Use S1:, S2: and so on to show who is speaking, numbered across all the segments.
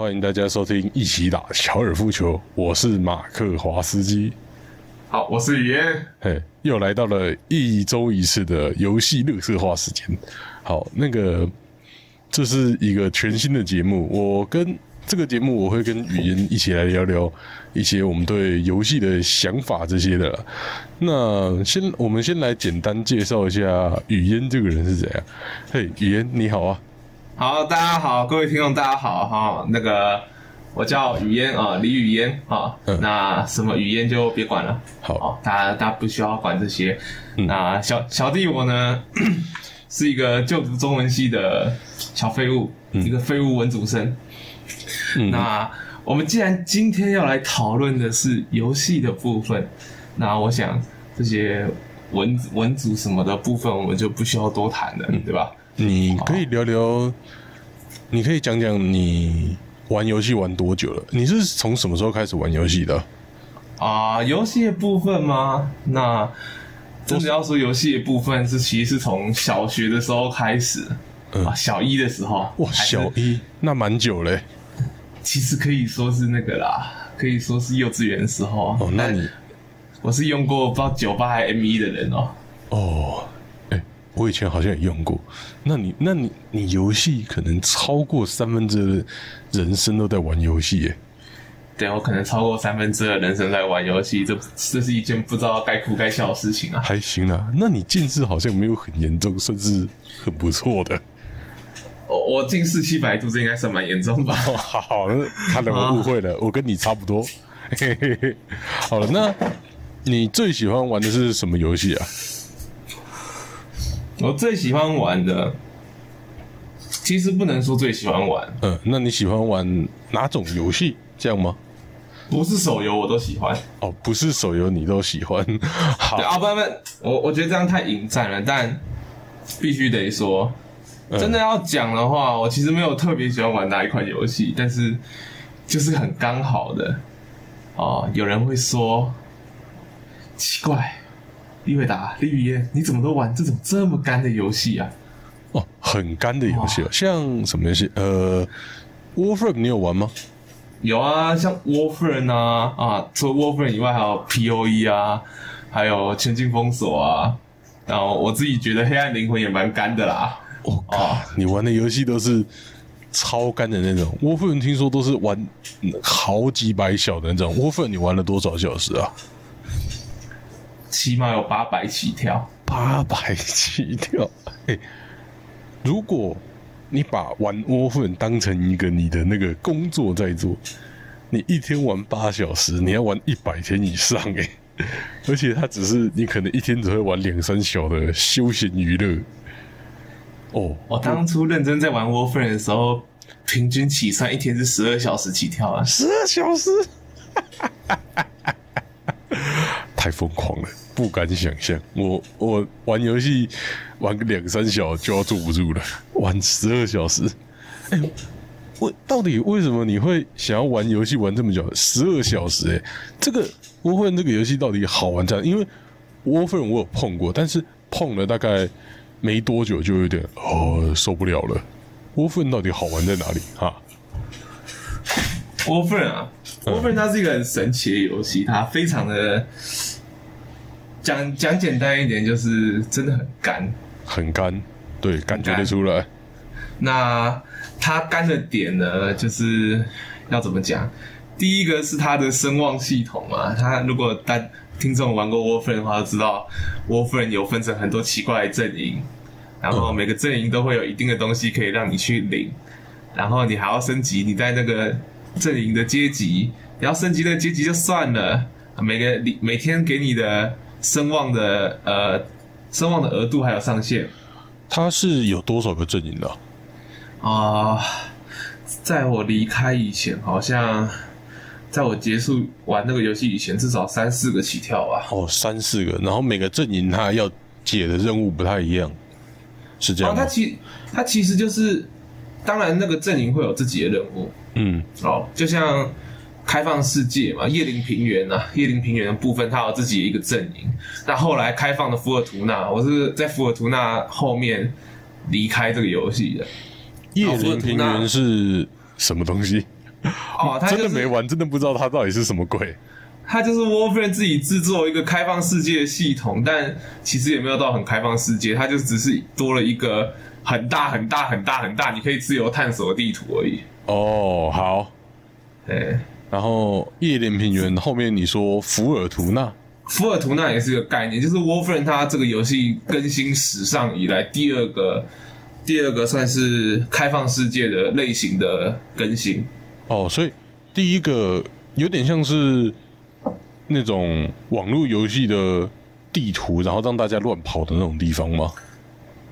S1: 欢迎大家收听一起打高尔夫球，我是马克华斯基。
S2: 好，我是雨嫣。
S1: 嘿，又来到了一周一次的游戏乐色化时间。好，那个这是一个全新的节目，我跟这个节目我会跟语言一起来聊聊一些我们对游戏的想法这些的。那先我们先来简单介绍一下语嫣这个人是怎样。嘿，语嫣你好啊。
S2: 好，大家好，各位听众大家好哈。那个我叫雨嫣啊，李雨嫣啊。那什么雨嫣就别管了。
S1: 好，
S2: 大家大家不需要管这些。那小小弟我呢，是一个就读中文系的小废物，一个废物文组生。那我们既然今天要来讨论的是游戏的部分，那我想这些文文组什么的部分，我们就不需要多谈了，对吧？
S1: 你可以聊聊，你可以讲讲你玩游戏玩多久了？你是从什么时候开始玩游戏的？
S2: 啊，游戏的部分吗？那真的要说游戏的部分，是其实是从小学的时候开始，啊，小一的时候。
S1: 哇，小一那蛮久嘞。
S2: 其实可以说是那个啦，可以说是幼稚园的时候。
S1: 哦，那你
S2: 我是用过不知道九八还 M 一的人哦。
S1: 哦。我以前好像也用过，那你那你你游戏可能超过三分之人生都在玩游戏耶？
S2: 对，我可能超过三分之二人生在玩游戏，这这是一件不知道该哭该笑的事情啊。
S1: 还行啊，那你近视好像没有很严重，甚至很不错的。
S2: 我我近视七百度，这应该算蛮严重吧？
S1: 好，看来我误会了，我跟你差不多。好了，那你最喜欢玩的是什么游戏啊？
S2: 我最喜欢玩的，其实不能说最喜欢玩。
S1: 嗯，那你喜欢玩哪种游戏？这样吗？
S2: 不是手游我都喜欢。
S1: 哦，不是手游你都喜欢。好
S2: 啊，不不，我我觉得这样太引战了。但必须得说，真的要讲的话，我其实没有特别喜欢玩哪一款游戏，但是就是很刚好的。哦，有人会说奇怪。李伟达、李雨燕，你怎么都玩这种这么干的游戏啊？
S1: 哦，很干的游戏，像什么游戏？呃，Warframe 你有玩吗？
S2: 有啊，像 Warframe 啊，啊，除了 Warframe 以外，还有 POE 啊，还有全境封锁啊。然后我自己觉得黑暗灵魂也蛮干的啦。
S1: 我靠，你玩的游戏都是超干的那种。Warframe 听说都是玩好几百小的那种。Warframe 你玩了多少小时啊？
S2: 起码有八百起跳，
S1: 八百起跳。嘿，如果你把玩窝粉当成一个你的那个工作在做，你一天玩八小时，你要玩一百天以上哎。而且它只是你可能一天只会玩两三小的休闲娱乐。哦，
S2: 我当初认真在玩窝粉的时候，平均起算一天是十二小时起跳啊，
S1: 十二小时，太疯狂了。不敢想象，我我玩游戏玩个两三小就要坐不住了，玩十二小时。哎，我到底为什么你会想要玩游戏玩这么久？十二小时？哎，这个窝粉这个游戏到底好玩在？因为窝粉我有碰过，但是碰了大概没多久就有点哦受不了了。窝粉到底好玩在哪里？哈，
S2: 窝粉啊，，Warframe 它是一个很神奇的游戏，它非常的。讲讲简单一点，就是真的很干，
S1: 很干，对，感觉得出来。
S2: 那它干的点呢，就是要怎么讲？第一个是它的声望系统嘛。它如果大听众玩过 Warframe 的话，知道 Warframe 有分成很多奇怪的阵营，然后每个阵营都会有一定的东西可以让你去领，然后你还要升级你在那个阵营的阶级，你要升级的阶级就算了，每个你每天给你的。声望的呃，声望的额度还有上限。
S1: 它是有多少个阵营的？
S2: 啊，在我离开以前，好像在我结束玩那个游戏以前，至少三四个起跳吧。
S1: 哦，三四个，然后每个阵营它要解的任务不太一样，是这样。
S2: 它其它其实就是，当然那个阵营会有自己的任务。
S1: 嗯，
S2: 哦，就像。开放世界嘛，叶林平原呐，叶林平原的部分它有自己的一个阵营。那后来开放的福尔图纳，我是在福尔图纳后面离开这个游戏的。
S1: 叶林平原是什么东西？
S2: 哦，他、就是、
S1: 真的没玩，真的不知道它到底是什么鬼。
S2: 他就是 Warframe 自己制作一个开放世界的系统，但其实也没有到很开放世界，它就只是多了一个很大很大很大很大，你可以自由探索的地图而已。
S1: 哦，好。
S2: 对，
S1: 然后叶莲平原后面你说福尔图纳，
S2: 福尔图纳也是个概念，就是 Warframe 它这个游戏更新史上以来第二个第二个算是开放世界的类型的更新。
S1: 哦，所以第一个有点像是那种网络游戏的地图，然后让大家乱跑的那种地方吗？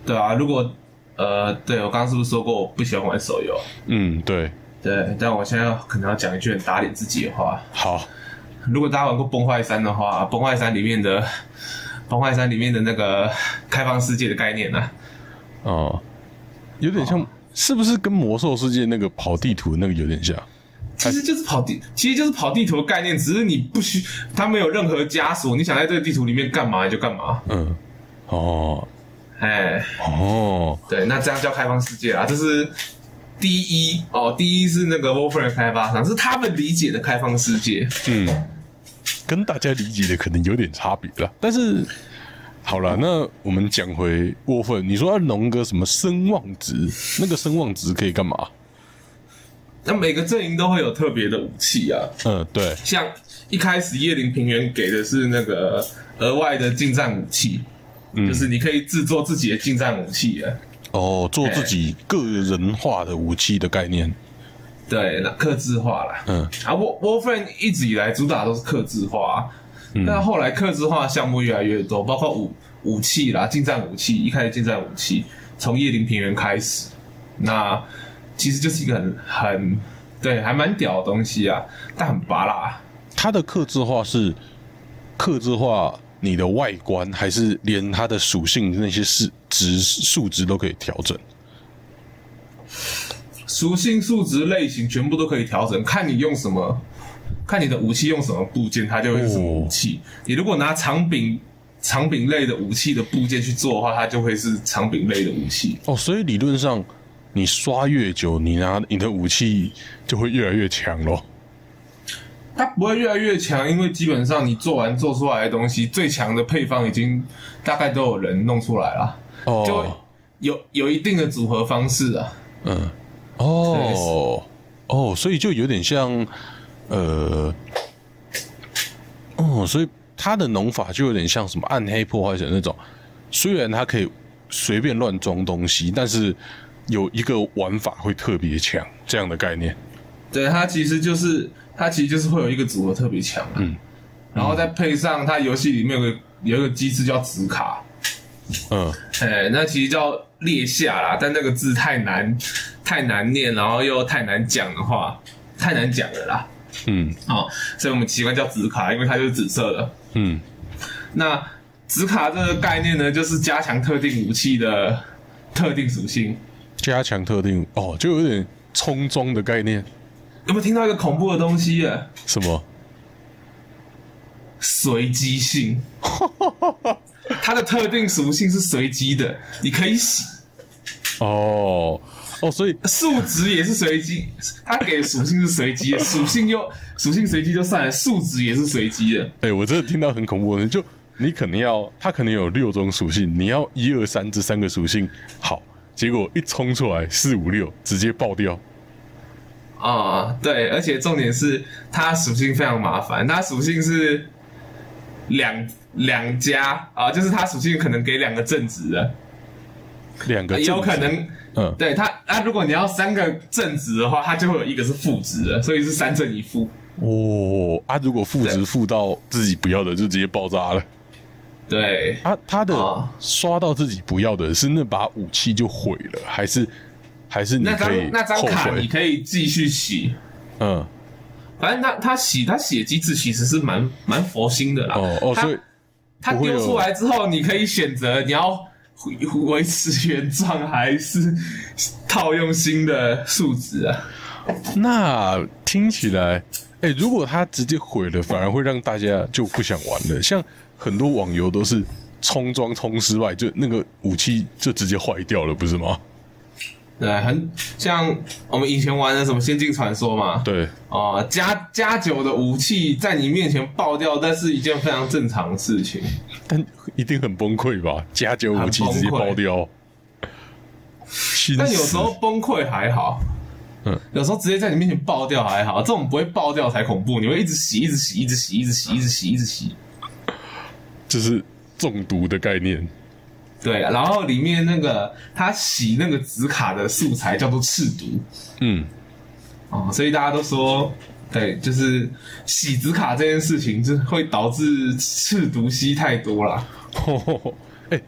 S2: 对啊，如果呃，对我刚刚是不是说过我不喜欢玩手游？
S1: 嗯，对。
S2: 对，但我现在可能要讲一句很打脸自己的话。
S1: 好，
S2: 如果大家玩过《崩坏三》的话，《崩坏三》里面的《崩坏三》里面的那个开放世界的概念呢、
S1: 哦，有点像，是不是跟魔兽世界那个跑地图那个有点像？
S2: 其实就是跑地，其实就是跑地图的概念，只是你不需，它没有任何枷锁，你想在这个地图里面干嘛就干嘛。
S1: 嗯，哦，
S2: 哎，
S1: 哦，
S2: 对，那这样叫开放世界啊，这是第一哦，第一是那个 Warframe 开发商，是他们理解的开放世界。
S1: 嗯，跟大家理解的可能有点差别了。但是好了，那我们讲回沃芬，你说要弄个什么声望值？那个声望值可以干嘛？
S2: 那每个阵营都会有特别的武器啊，
S1: 嗯，对，
S2: 像一开始叶林平原给的是那个额外的近战武器，就是你可以制作自己的近战武器啊。
S1: 哦，做自己个人化的武器的概念。
S2: 对，那克制化啦。
S1: 嗯，
S2: 啊，War Warframe 一直以来主打都是克制化，但后来克制化项目越来越多，包括武武器啦、近战武器，一开始近战武器从叶林平原开始，那其实就是一个很很对，还蛮屌的东西啊，但很拔辣。
S1: 它的克制化是克制化你的外观，还是连它的属性那些是值数值都可以调整？
S2: 属性、数值、类型全部都可以调整，看你用什么，看你的武器用什么部件，它就会是什么武器。你如果拿长柄、长柄类的武器的部件去做的话，它就会是长柄类的武器。
S1: 哦，所以理论上你刷越久，你拿你的武器就会越来越强咯。
S2: 它不会越来越强，因为基本上你做完做出来的东西，最强的配方已经大概都有人弄出来了，就
S1: 哦，
S2: 有有一定的组合方式啊。
S1: 嗯，哦，哦，所以就有点像，呃，哦，所以它的农法就有点像什么暗黑破坏神那种，虽然它可以随便乱装东西，但是有一个玩法会特别强，这样的概念。
S2: 对，它其实就是它其实就是会有一个组合特别强、啊，
S1: 嗯，
S2: 然后再配上它游戏里面有个有一个机制叫紫卡，
S1: 嗯，
S2: 哎，那其实叫列下啦，但那个字太难太难念，然后又太难讲的话，太难讲了啦。
S1: 嗯
S2: 哦，所以我们习惯叫紫卡，因为它就是紫色的。
S1: 嗯，
S2: 那紫卡这个概念呢，就是加强特定武器的特定属性。
S1: 加强特定哦，就有点冲装的概念。
S2: 有没有听到一个恐怖的东西啊？
S1: 什么？
S2: 随机性，它的特定属性是随机的，你可以洗。
S1: 哦哦，所以
S2: 数值也是随机，它给的属性是随机的，属性又属性随机就算了，数值也是随机的。
S1: 哎、我真的听到很恐怖的，就你可能要，它可能有六种属性，你要一二三这三个属性好，结果一冲出来四五六直接爆掉。
S2: 啊、对，而且重点是它属性非常麻烦，它属性是两两家啊，就是它属性可能给两个正值的，
S1: 两个
S2: 也有可能，
S1: 嗯。
S2: 对它啊，如果你要三个正值的话，它就会有一个是负值的，所以是三正一负。
S1: 哦啊，如果负值
S2: 对
S1: 负到自己不要的，就直接爆炸了。
S2: 对，
S1: 啊，他的
S2: 哦
S1: 刷到自己不要的是那把武器就毁了，还是还是你
S2: 那张
S1: 可以
S2: 那张？卡你可以继续洗，
S1: 嗯，
S2: 反正他他洗他洗的机制其实是蛮蛮佛心的啦。
S1: 哦哦，所以
S2: 它
S1: 不会有
S2: 丢出来之后，你可以选择你要维维持原状还是套用新的数值啊。
S1: 那听起来，哎、如果他直接毁了，反而会让大家就不想玩了。像很多网游都是充装充失败，就那个武器就直接坏掉了，不是吗？
S2: 对，很像我们以前玩的什么《仙境传说》嘛，
S1: 对，
S2: 哦，加加九的武器在你面前爆掉，但是一件非常正常的事情。
S1: 但一定很崩溃吧？加九武器直接爆掉，
S2: 但有时候崩溃还好，
S1: 嗯，
S2: 有时候直接在你面前爆掉还好，这种不会爆掉才恐怖，你会一直洗，一直洗，一直洗，一直洗，一直洗，一直洗。
S1: 就是中毒的概念。
S2: 对，然后里面那个他洗那个紫卡的素材叫做赤毒。
S1: 嗯，
S2: 哦，所以大家都说，对，就是洗紫卡这件事情，就会导致赤毒吸太多啦。
S1: 哎、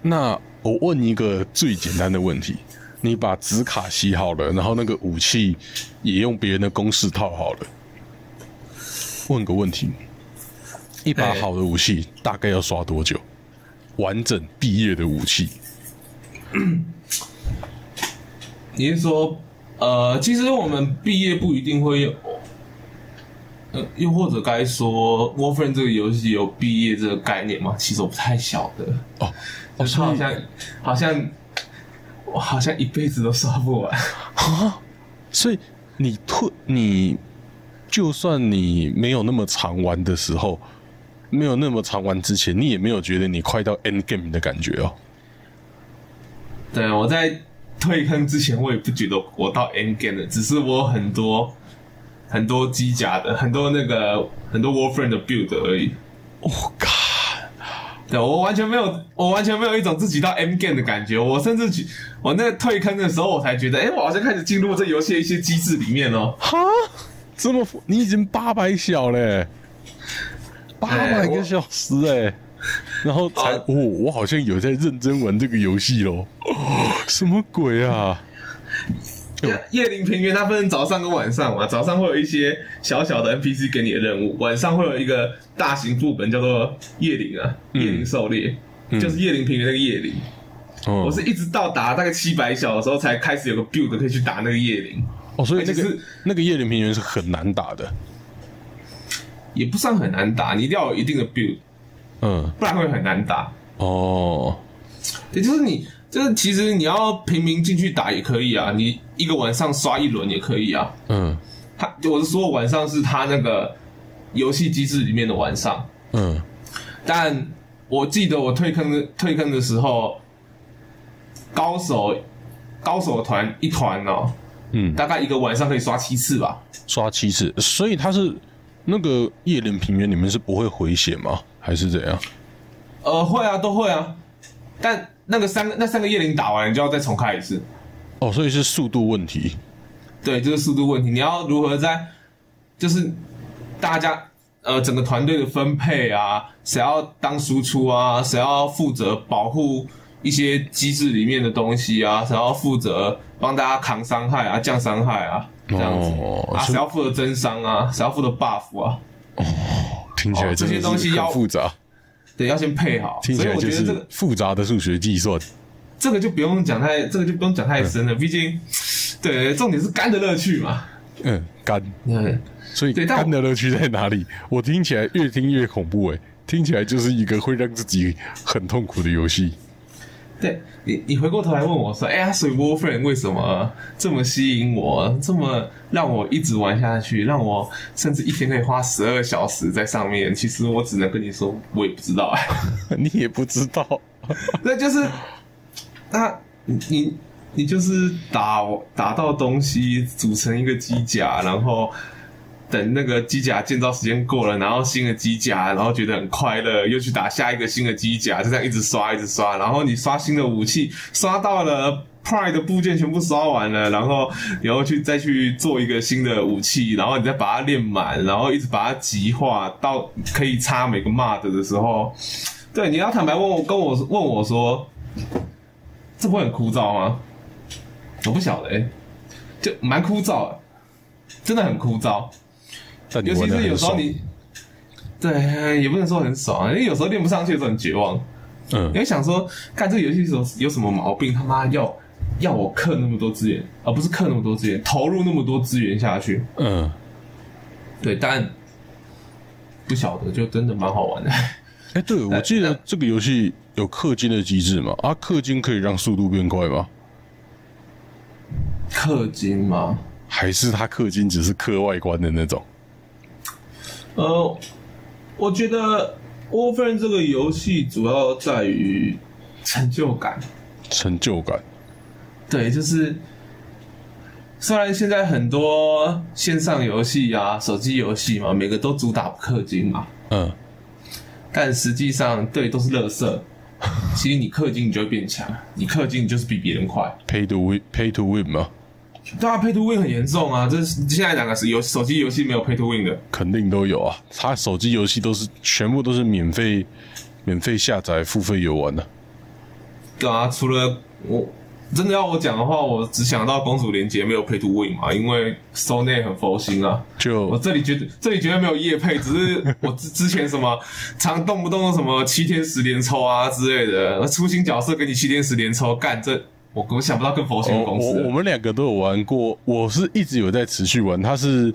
S1: 那我问一个最简单的问题：你把紫卡洗好了，然后那个武器也用别人的公式套好了，问个问题，一把
S2: 哎
S1: 好的武器大概要刷多久？完整毕业的武器，
S2: 你是说，呃，其实我们毕业不一定会有，呃，又或者该说，Warframe 这个游戏有毕业这个概念吗？其实我不太晓得。
S1: 哦
S2: 哦，
S1: 所以
S2: 好像好像我好像一辈子都刷不完啊。
S1: 所以你退你，就算你没有那么常玩的时候，没有那么常玩之前，你也没有觉得你快到 end game 的感觉哦。
S2: 对，我在退坑之前，我也不觉得我到 end game 了，只是我有很多很多机甲的，很多那个很多 Warframe 的 build 而已。
S1: 哦、God，
S2: 对我完全没有，我完全没有一种自己到 end game 的感觉。我甚至觉，我那个退坑的时候，我才觉得，哎、我好像开始进入这游戏的一些机制里面哦。
S1: 哈，这么你已经八百小嘞，八百个小时哎，然后才
S2: 啊
S1: 哦，我好像有在认真玩这个游戏喽。哦 什么鬼啊？
S2: 夜夜灵平原它分成早上跟晚上嘛，早上会有一些小小的 NPC 给你的任务，晚上会有一个大型副本叫做夜灵啊，夜灵狩猎，就是夜林平原那个夜灵。
S1: 哦
S2: 我是一直到达大概七百小的时候才开始有个 build 可以去打那个夜灵，
S1: 哦，所以那个
S2: 是
S1: 那个夜林平原是很难打的。
S2: 也不算很难打，你一定要有一定的 build，
S1: 嗯，
S2: 不然会很难打。
S1: 哦，
S2: 也，就是你，就是其实你要平民进去打也可以啊，你一个晚上刷一轮也可以啊。
S1: 嗯
S2: 他我是说晚上是他那个游戏机制里面的晚上，
S1: 嗯，
S2: 但我记得我退坑的退坑的时候，高手高手团一团哦，
S1: 嗯
S2: 大概一个晚上可以刷七次吧。
S1: 刷七次，所以他是那个夜灵平原，你们是不会回血吗？还是怎样？
S2: 呃，会啊，都会啊，但那个三个那三个夜灵打完，你就要再重开一次。
S1: 哦，所以是速度问题。
S2: 对，就是速度问题。你要如何在，就是大家呃整个团队的分配啊，谁要当输出啊，谁要负责保护一些机制里面的东西啊，谁要负责帮大家扛伤害啊、降伤害啊，这样子、啊，
S1: 哦是
S2: 谁要负责增伤啊，谁要负责 buff 啊，哦
S1: 听起来
S2: 哦这些东西要
S1: 很复杂，
S2: 对，要先配好。
S1: 听起来就是复杂的数学计算。
S2: 这个就不用讲太，这个就不用讲太深了，毕竟对，重点是肝的乐趣嘛。
S1: 嗯，干，
S2: 对。
S1: 所以
S2: 对但我
S1: 干的乐趣在哪里？我听起来越听越恐怖哎，听起来就是一个会让自己很痛苦的游戏。
S2: 对你，你回过头来问我说：“哎呀，水 Warframe 为什么这么吸引我，这么让我一直玩下去，让我甚至一天可以花十二小时在上面？”其实我只能跟你说，我也不知道哎。
S1: 你也不知道，
S2: 那就是，那你你你就是打打到东西，组成一个机甲，然后等那个机甲建造时间过了，然后新的机甲，然后觉得很快乐，又去打下一个新的机甲，就这样一直刷一直刷，然后你刷新的武器，刷到了。Pride 的部件全部刷完了，然后然后去再去做一个新的武器，然后你再把它练满，然后一直把它极化到可以插每个 mod 的时候，对，你要坦白问我，跟我问我说，这不会很枯燥吗？我不晓得、欸，就蛮枯燥的，真的很枯燥。
S1: 但你
S2: 尤其是有。时候你，对，也不能说很爽，因为有时候练不上去的时候很绝望。
S1: 嗯
S2: 你会想说，看这个游戏有有什么毛病？他妈要要我氪那么多资源，而不是氪那么多资源，投入那么多资源下去。
S1: 嗯，
S2: 对，但不晓得，就真的蛮好玩的。
S1: 哎，对，我记得这个游戏有氪金的机制嘛？啊，氪金可以让速度变快吗？
S2: 氪金吗？
S1: 还是他氪金只是氪外观的那种？
S2: 呃，我觉得《Warframe》这个游戏主要在于成就感。
S1: 成就感，
S2: 对，就是虽然现在很多线上游戏啊、手机游戏嘛，每个都主打氪金嘛，
S1: 嗯，
S2: 但实际上对都是垃圾。其实你氪金你就会变强，你氪金你就是比别人快。
S1: pay to win pay to win 嘛，
S2: 对啊，Pay to Win 很严重啊！这是现在两个是有手机游戏没有 Pay to Win 的，
S1: 肯定都有啊。他手机游戏都是全部都是免费免费下载、付费游玩的、
S2: 对啊，除了我真的要我讲的话，我只想到公主连结没有 Pay to Win 嘛，因为 Sony 很佛心啊。
S1: 就我
S2: 这里绝对这里绝对没有夜配，只是我之之前什么常动不动什么七天十连抽啊之类的，出新角色给你七天十连抽，干这我我想不到更佛心的
S1: 我
S2: 公司了。
S1: 我我们两个都有玩过，我是一直有在持续玩，他是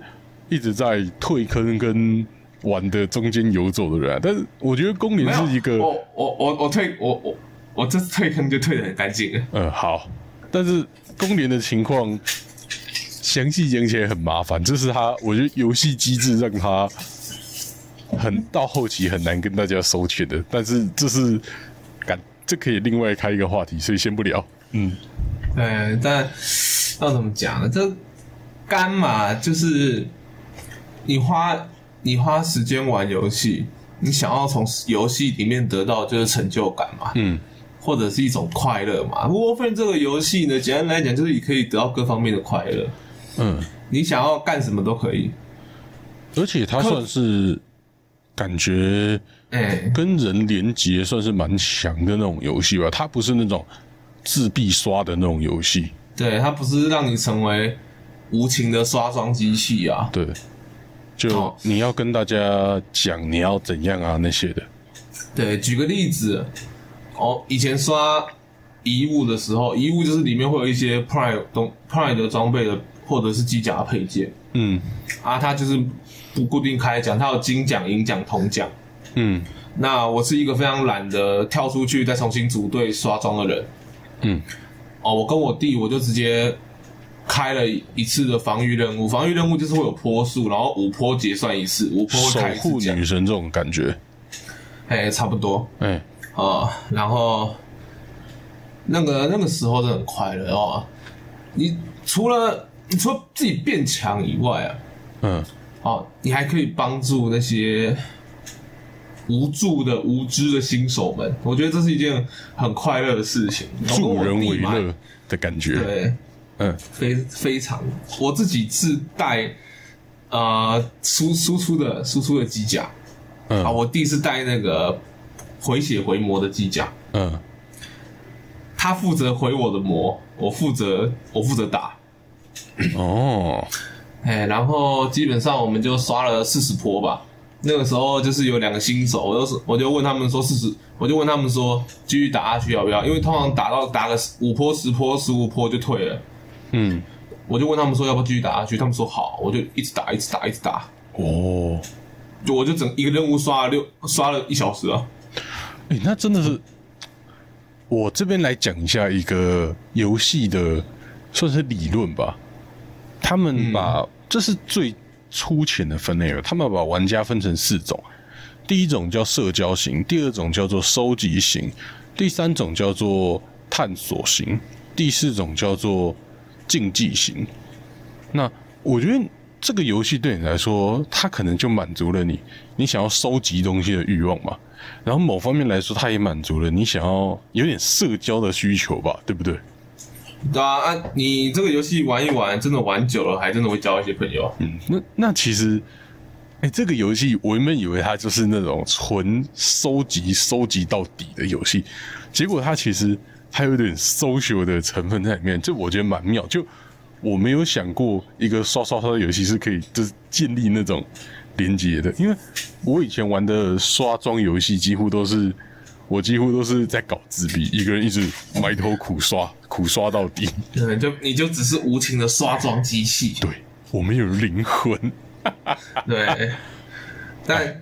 S1: 一直在退坑跟玩的中间游走的人、啊。但是我觉得公联是一个，
S2: 我我我我退我我我这次退坑就退的很干净了。
S1: 呃，好，但是公联的情况详细讲起来很麻烦，这是他，我觉得游戏机制让他很到后期很难跟大家收钱的，但是这是感这可以另外开一个话题，所以先不聊。嗯，
S2: 对，但要怎么讲呢？这干嘛就是你花你花时间玩游戏，你想要从游戏里面得到就是成就感嘛，
S1: 嗯，
S2: 或者是一种快乐嘛。Warframe 这个游戏呢，简单来讲就是你可以得到各方面的快乐，
S1: 嗯，
S2: 你想要干什么都可以。
S1: 而且它算是感觉
S2: 哎、
S1: 跟人连接算是蛮强的那种游戏吧，它不是那种自闭刷的那种游戏。
S2: 对，它不是让你成为无情的刷装机器啊。
S1: 对，就
S2: 哦
S1: 你要跟大家讲你要怎样啊那些的。
S2: 对，举个例子，哦，以前刷遗物的时候，遗物就是里面会有一些 Prime 东 Prime 的装备的，或者是机甲的配件
S1: 嗯
S2: 啊，它就是不固定开奖，它有金奖、银奖、铜奖。
S1: 嗯
S2: 那我是一个非常懒得跳出去再重新组队刷装的人。
S1: 嗯，
S2: 哦，我跟我弟我就直接开了一次的防御任务，防御任务就是会有坡数，然后五坡结算一次，五坡会
S1: 守护
S2: 奖
S1: 女，神这种感觉。
S2: 哎，差不多。
S1: 哎，
S2: 哦，然后那个那个时候真的很快乐哦。你除了你除了自己变强以外啊，
S1: 嗯
S2: 哦，你还可以帮助那些无助的、无知的新手们。我觉得这是一件很快乐的事情。
S1: 助人为乐的感觉。
S2: 对，
S1: 嗯
S2: 非非常。我自己自带呃输输出的输出的机甲啊，
S1: 嗯
S2: 我弟是带那个回血回魔的机甲。
S1: 嗯，
S2: 他负责回我的魔，我负责我负责打，
S1: 哦，
S2: 哎，然后基本上我们就刷了四十波吧。那个时候就是有两个新手，我就是我就问他们说四十，我就问他们说继续打下去要不要？因为通常打到打个五坡、十坡、十五坡就退了。
S1: 嗯，
S2: 我就问他们说要不要继续打下去，他们说好，我就一直打，一直打，一直打，
S1: 哦，
S2: 就我就整一个任务刷了六刷了一小时啊。
S1: 哎、那真的是，我这边来讲一下一个游戏的算是理论吧。他们把、这是最粗浅的分类了，他们把玩家分成四种，第一种叫社交型，第二种叫做收集型，第三种叫做探索型，第四种叫做竞技型。那我觉得这个游戏对你来说，它可能就满足了你你想要收集东西的欲望嘛。然后某方面来说，它也满足了你想要有点社交的需求吧，对不对？
S2: 对啊，你这个游戏玩一玩，真的玩久了，还真的会交一些朋友。
S1: 嗯，那那其实，哎、这个游戏我原本以为它就是那种纯收集收集到底的游戏，结果它其实还有点 social 的成分在里面，这我觉得蛮妙。就我没有想过一个刷刷刷的游戏是可以就是建立那种连接的，因为我以前玩的刷装游戏几乎都是。我几乎都是在搞自闭，一个人一直埋头苦刷，苦刷到底。
S2: 对，就你就只是无情的刷装机器。
S1: 对我没有灵魂。
S2: 对，但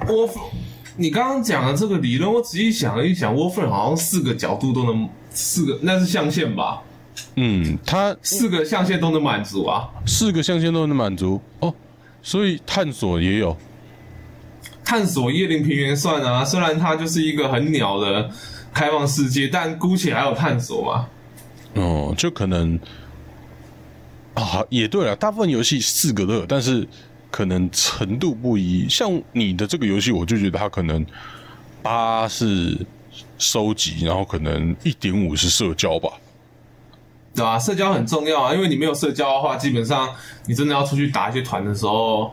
S2: Warf，你刚刚讲的这个理论，我仔细想了一想，Warframe 好像四个角度都能，四个那是象限吧？
S1: 嗯，它
S2: 四个象限都能满足啊。
S1: 四个象限都能满足哦，所以探索也有。
S2: 探索叶林平原算啊，虽然它就是一个很鸟的开放世界，但姑且还有探索嘛。
S1: 哦，就可能啊，也对了，大部分游戏四个都有，但是可能程度不一。像你的这个游戏，我就觉得它可能八是收集，然后可能一点五是社交吧。
S2: 对吧？社交很重要啊，因为你没有社交的话，基本上你真的要出去打一些团的时候，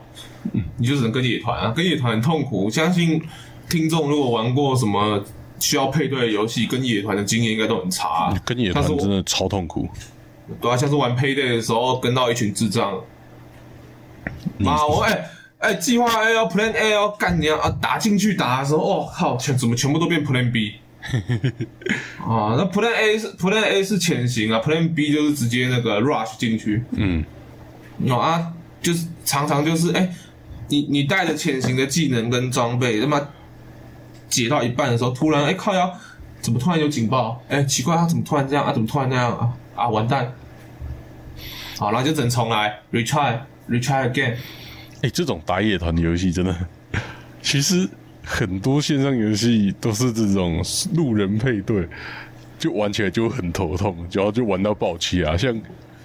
S2: 你就只能跟野团啊，跟野团很痛苦。相信听众如果玩过什么需要配对的游戏，跟野团的经验应该都很差、啊。
S1: 跟野团真的超痛苦。
S2: 对啊，像是玩 Payday 的时候，跟到一群智障，妈我哎哎，计划 A 要 Plan A 要干你啊！打进去打的时候，哦靠，全怎么全部都变 Plan B？啊，那 Plan A 是 Plan A 是潜行啊，Plan B 就是直接那个 rush 进去。
S1: 嗯，
S2: 有啊，就是常常就是哎、你你带着潜行的技能跟装备，他妈解到一半的时候，突然哎、靠腰，怎么突然有警报？哎、奇怪，他怎么突然这样啊？怎么突然那样啊？啊，完蛋！好，然后就整重来，retry retry again。
S1: 哎、这种打野团的游戏真的，其实很多线上游戏都是这种路人配对，就玩起来就很头痛，然后就玩到爆气啊。像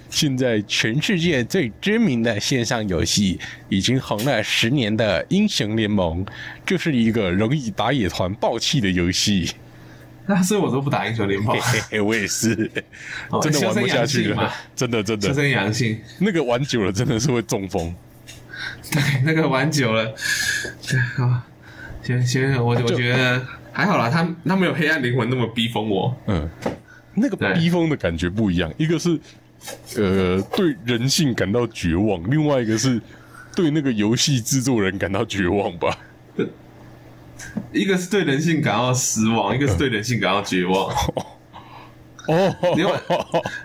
S1: 现在全世界最知名的线上游戏，已经红了十年的《英雄联盟》，就是一个容易打野团爆气的游戏。
S2: 那所以我都不打英雄联盟
S1: 嘿，嘿嘿，我也是，
S2: 哦
S1: 真的玩不下去了，真的真
S2: 修
S1: 的，
S2: 身养性。
S1: 那个玩久了真的是会中风。
S2: 对，那个玩久了，对啊，行行，我我觉得还好啦，他他没有黑暗灵魂那么逼疯我。
S1: 嗯，那个逼疯的感觉不一样，一个是呃对人性感到绝望，另外一个是对那个游戏制作人感到绝望吧。
S2: 一个是对人性感到失望，一个是对人性感到绝望。
S1: 哦，
S2: 你玩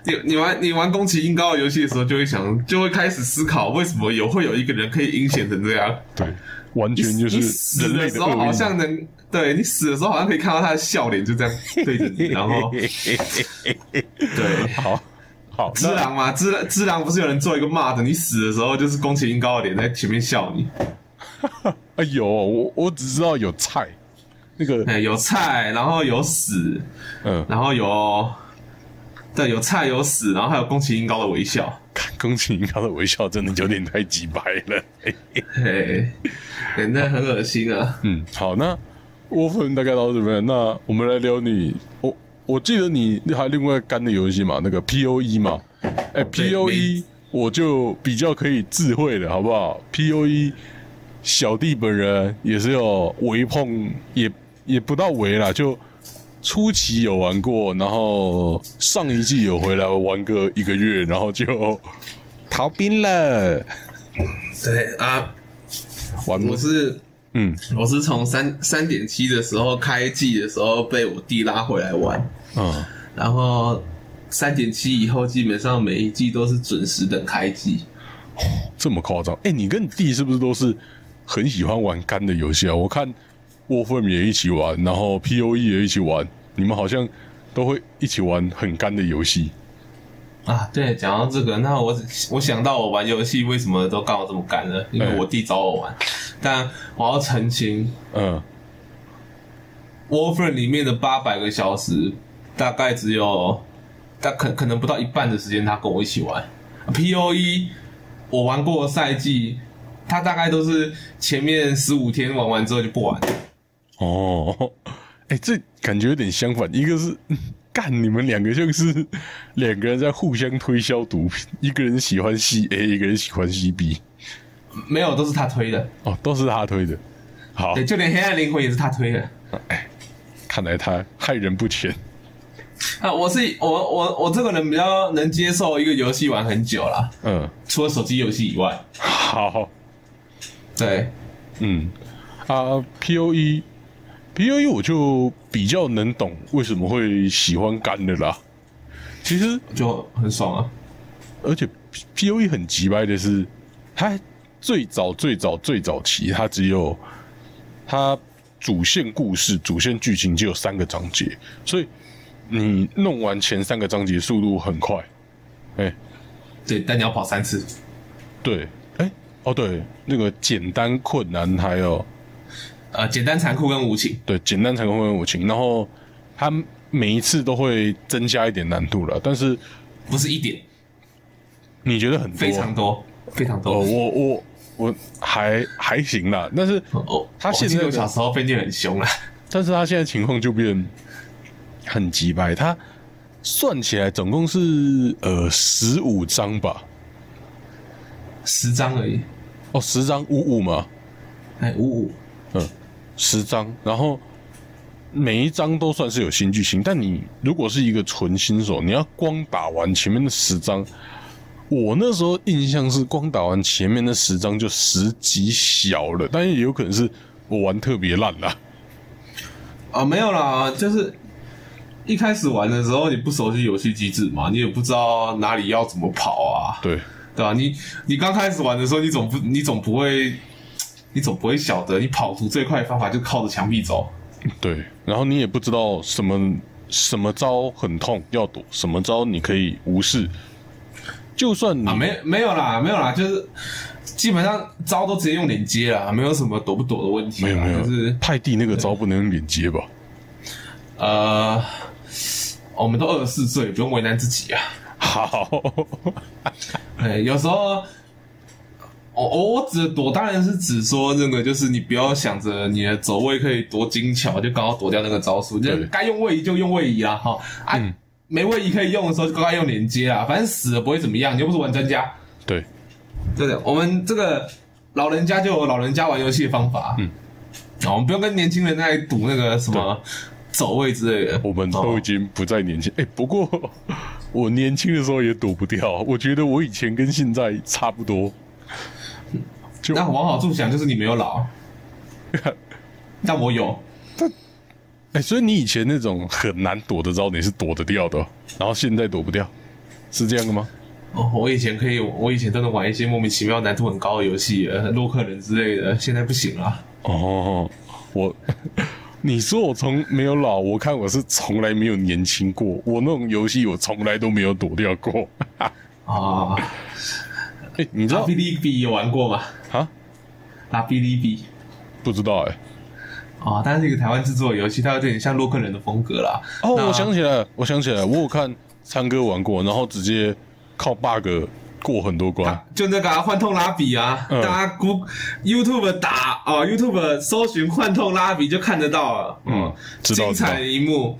S2: 你你玩你玩宫崎英高的游戏的时候，就会想，就会开始思考，为什么有会有一个人可以阴险成这样？
S1: 对，完全就
S2: 你
S1: 是
S2: 死的时候好。像能，对你死的时候好像可以看到他的笑脸，就这样对着你，然后 对。
S1: 好好，那
S2: 只狼嘛，只只狼不是有人做一个 mod，你死的时候就是宫崎英高的脸在前面笑你，
S1: 哎呦，我我只知道有菜，那个
S2: 哎，有菜，然后有死，
S1: 嗯，
S2: 然后有，对，有菜有死，然后还有宫崎英高的微笑，
S1: 看宫崎英高的微笑真的有点太鸡白了。嘿嘿
S2: 嘿，对那很恶心啊。
S1: 嗯，好，那我粉大概到这边，那我们来聊你，我我记得你还另外干的游戏嘛，那个 P O E 嘛，哎、P O E 我就比较可以智慧了，好不好？P O E 小弟本人也是有微碰，也也不到微啦，就初期有玩过，然后上一季有回来玩个一个月，然后就逃兵了，
S2: 对啊，
S1: 玩
S2: 我是
S1: 嗯
S2: 我是从三三点七的时候开季的时候被我弟拉回来玩，
S1: 嗯。
S2: 然后三点七以后基本上每一季都是准时的开季。
S1: 这么夸张？哎、你跟你弟是不是都是很喜欢玩干的游戏啊？我看 Warframe 也一起玩，然后 POE 也一起玩，你们好像都会一起玩很干的游戏。
S2: 啊，对，讲到这个，那我我想到我玩游戏为什么都干我这么干了，因为
S1: 哎
S2: 我弟找我玩，但我要澄清
S1: 嗯
S2: ，，Warframe 里面的八百个小时，大概只有大可可能不到一半的时间他跟我一起玩。POE 我玩过的赛季，他大概都是前面十五天玩完之后就不玩了。
S1: 哦，哎、这感觉有点相反，一个是嗯 干你们两个像是两个人在互相推销毒品，一个人喜欢 C A，一个人喜欢吸 B。
S2: 没有，都是他推的，
S1: 哦，都是他推的。好
S2: 对，，就连黑暗灵魂也是他推的。
S1: 哎看来他害人不浅。
S2: 啊，我是我我我这个人比较能接受一个游戏玩很久啦，
S1: 嗯，
S2: 除了手机游戏以外。
S1: 好。
S2: 对，
S1: 嗯，啊，P O E P O E 我就比较能懂为什么会喜欢干的啦。其实，
S2: 就很爽啊。
S1: 而且 P O E 很急掰的是，它最早最早最早期，它只有它主线故事、主线剧情只有三个章节，所以你弄完前三个章节速度很快，哎、
S2: 对，但你要跑三次。
S1: 对，哎、哦对，那个简单困难还有
S2: 呃，简单、残酷跟无情。
S1: 对简单残酷跟无情，然后它每一次都会增加一点难度了，但是
S2: 不是一点，
S1: 你觉得很多？
S2: 非常多，非常
S1: 哦，
S2: 多。
S1: 我我我还还行啦，但是
S2: 哦，
S1: 他现在的
S2: 我小时候被念很凶了。
S1: 但是他现在情况就变很急白，他算起来总共是呃十五张吧，
S2: 十张而已，
S1: 哦十张五五嘛，
S2: 哎，五五，
S1: 嗯，十张，然后每一张都算是有新剧情，但你如果是一个纯新手，你要光打完前面的十张，我那时候印象是光打完前面那十张就十级小了，但也有可能是我玩特别烂啦。
S2: 啊，没有啦，就是一开始玩的时候你不熟悉游戏机制嘛，你也不知道哪里要怎么跑啊，
S1: 对，
S2: 对吧、你你刚开始玩的时候，你总不你总不会，你总不会晓得你跑图最快的方法就靠着墙壁走。
S1: 对，然后你也不知道什么什么招很痛要躲，什么招你可以无视。就算你、
S2: 啊，没没有啦，没有啦，就是基本上招都直接用连接啦，没有什么躲不躲的问题。
S1: 没有没有，
S2: 就是
S1: 派地那个招不能用连接吧？
S2: 呃，我们都二十四岁，不用为难自己啊。
S1: 好，
S2: 哎，有时候，我我我指的躲当然是指说那个，就是你不要想着你的走位可以多精巧，就刚好躲掉那个招数，就该用位移就用位移啦，哈啊，
S1: 嗯
S2: 没位移可以用的时候就乖乖用连接啊，反正死了不会怎么样，你又不是玩专家。
S1: 对，
S2: 对的，我们这个老人家就有老人家玩游戏的方法，
S1: 嗯，
S2: 啊，我们不用跟年轻人在赌那个什么走位之类的。
S1: 我们都已经不再年轻。哎、不过我年轻的时候也躲不掉，我觉得我以前跟现在差不多。就
S2: 那往好处想，就是你没有老，但我有。
S1: 哎、所以你以前那种很难躲的招，你是躲得掉的哦，然后现在躲不掉，是这样的吗？
S2: 哦，我以前可以，我以前都能玩一些莫名其妙难度很高的游戏，呃洛克人之类的，现在不行了。
S1: 哦，我，你说我从没有老，我看我是从来没有年轻过。我那种游戏我从来都没有躲掉过。
S2: 啊，
S1: 哎、你知道
S2: 拉比利比有玩过吗？
S1: 啊？
S2: 拉比利比
S1: 不知道哎、
S2: 啊，它是一个台湾制作的游戏，它有点像洛克人的风格啦。
S1: 哦，我想起来了，我想起来了，我有看参哥玩过，然后直接靠 bug 过很多关。
S2: 就那个啊幻痛拉比啊，
S1: 嗯
S2: 大家 Go YouTube 打哦，YouTube 搜寻幻痛拉比就看得到了。
S1: 嗯
S2: 精彩的一幕。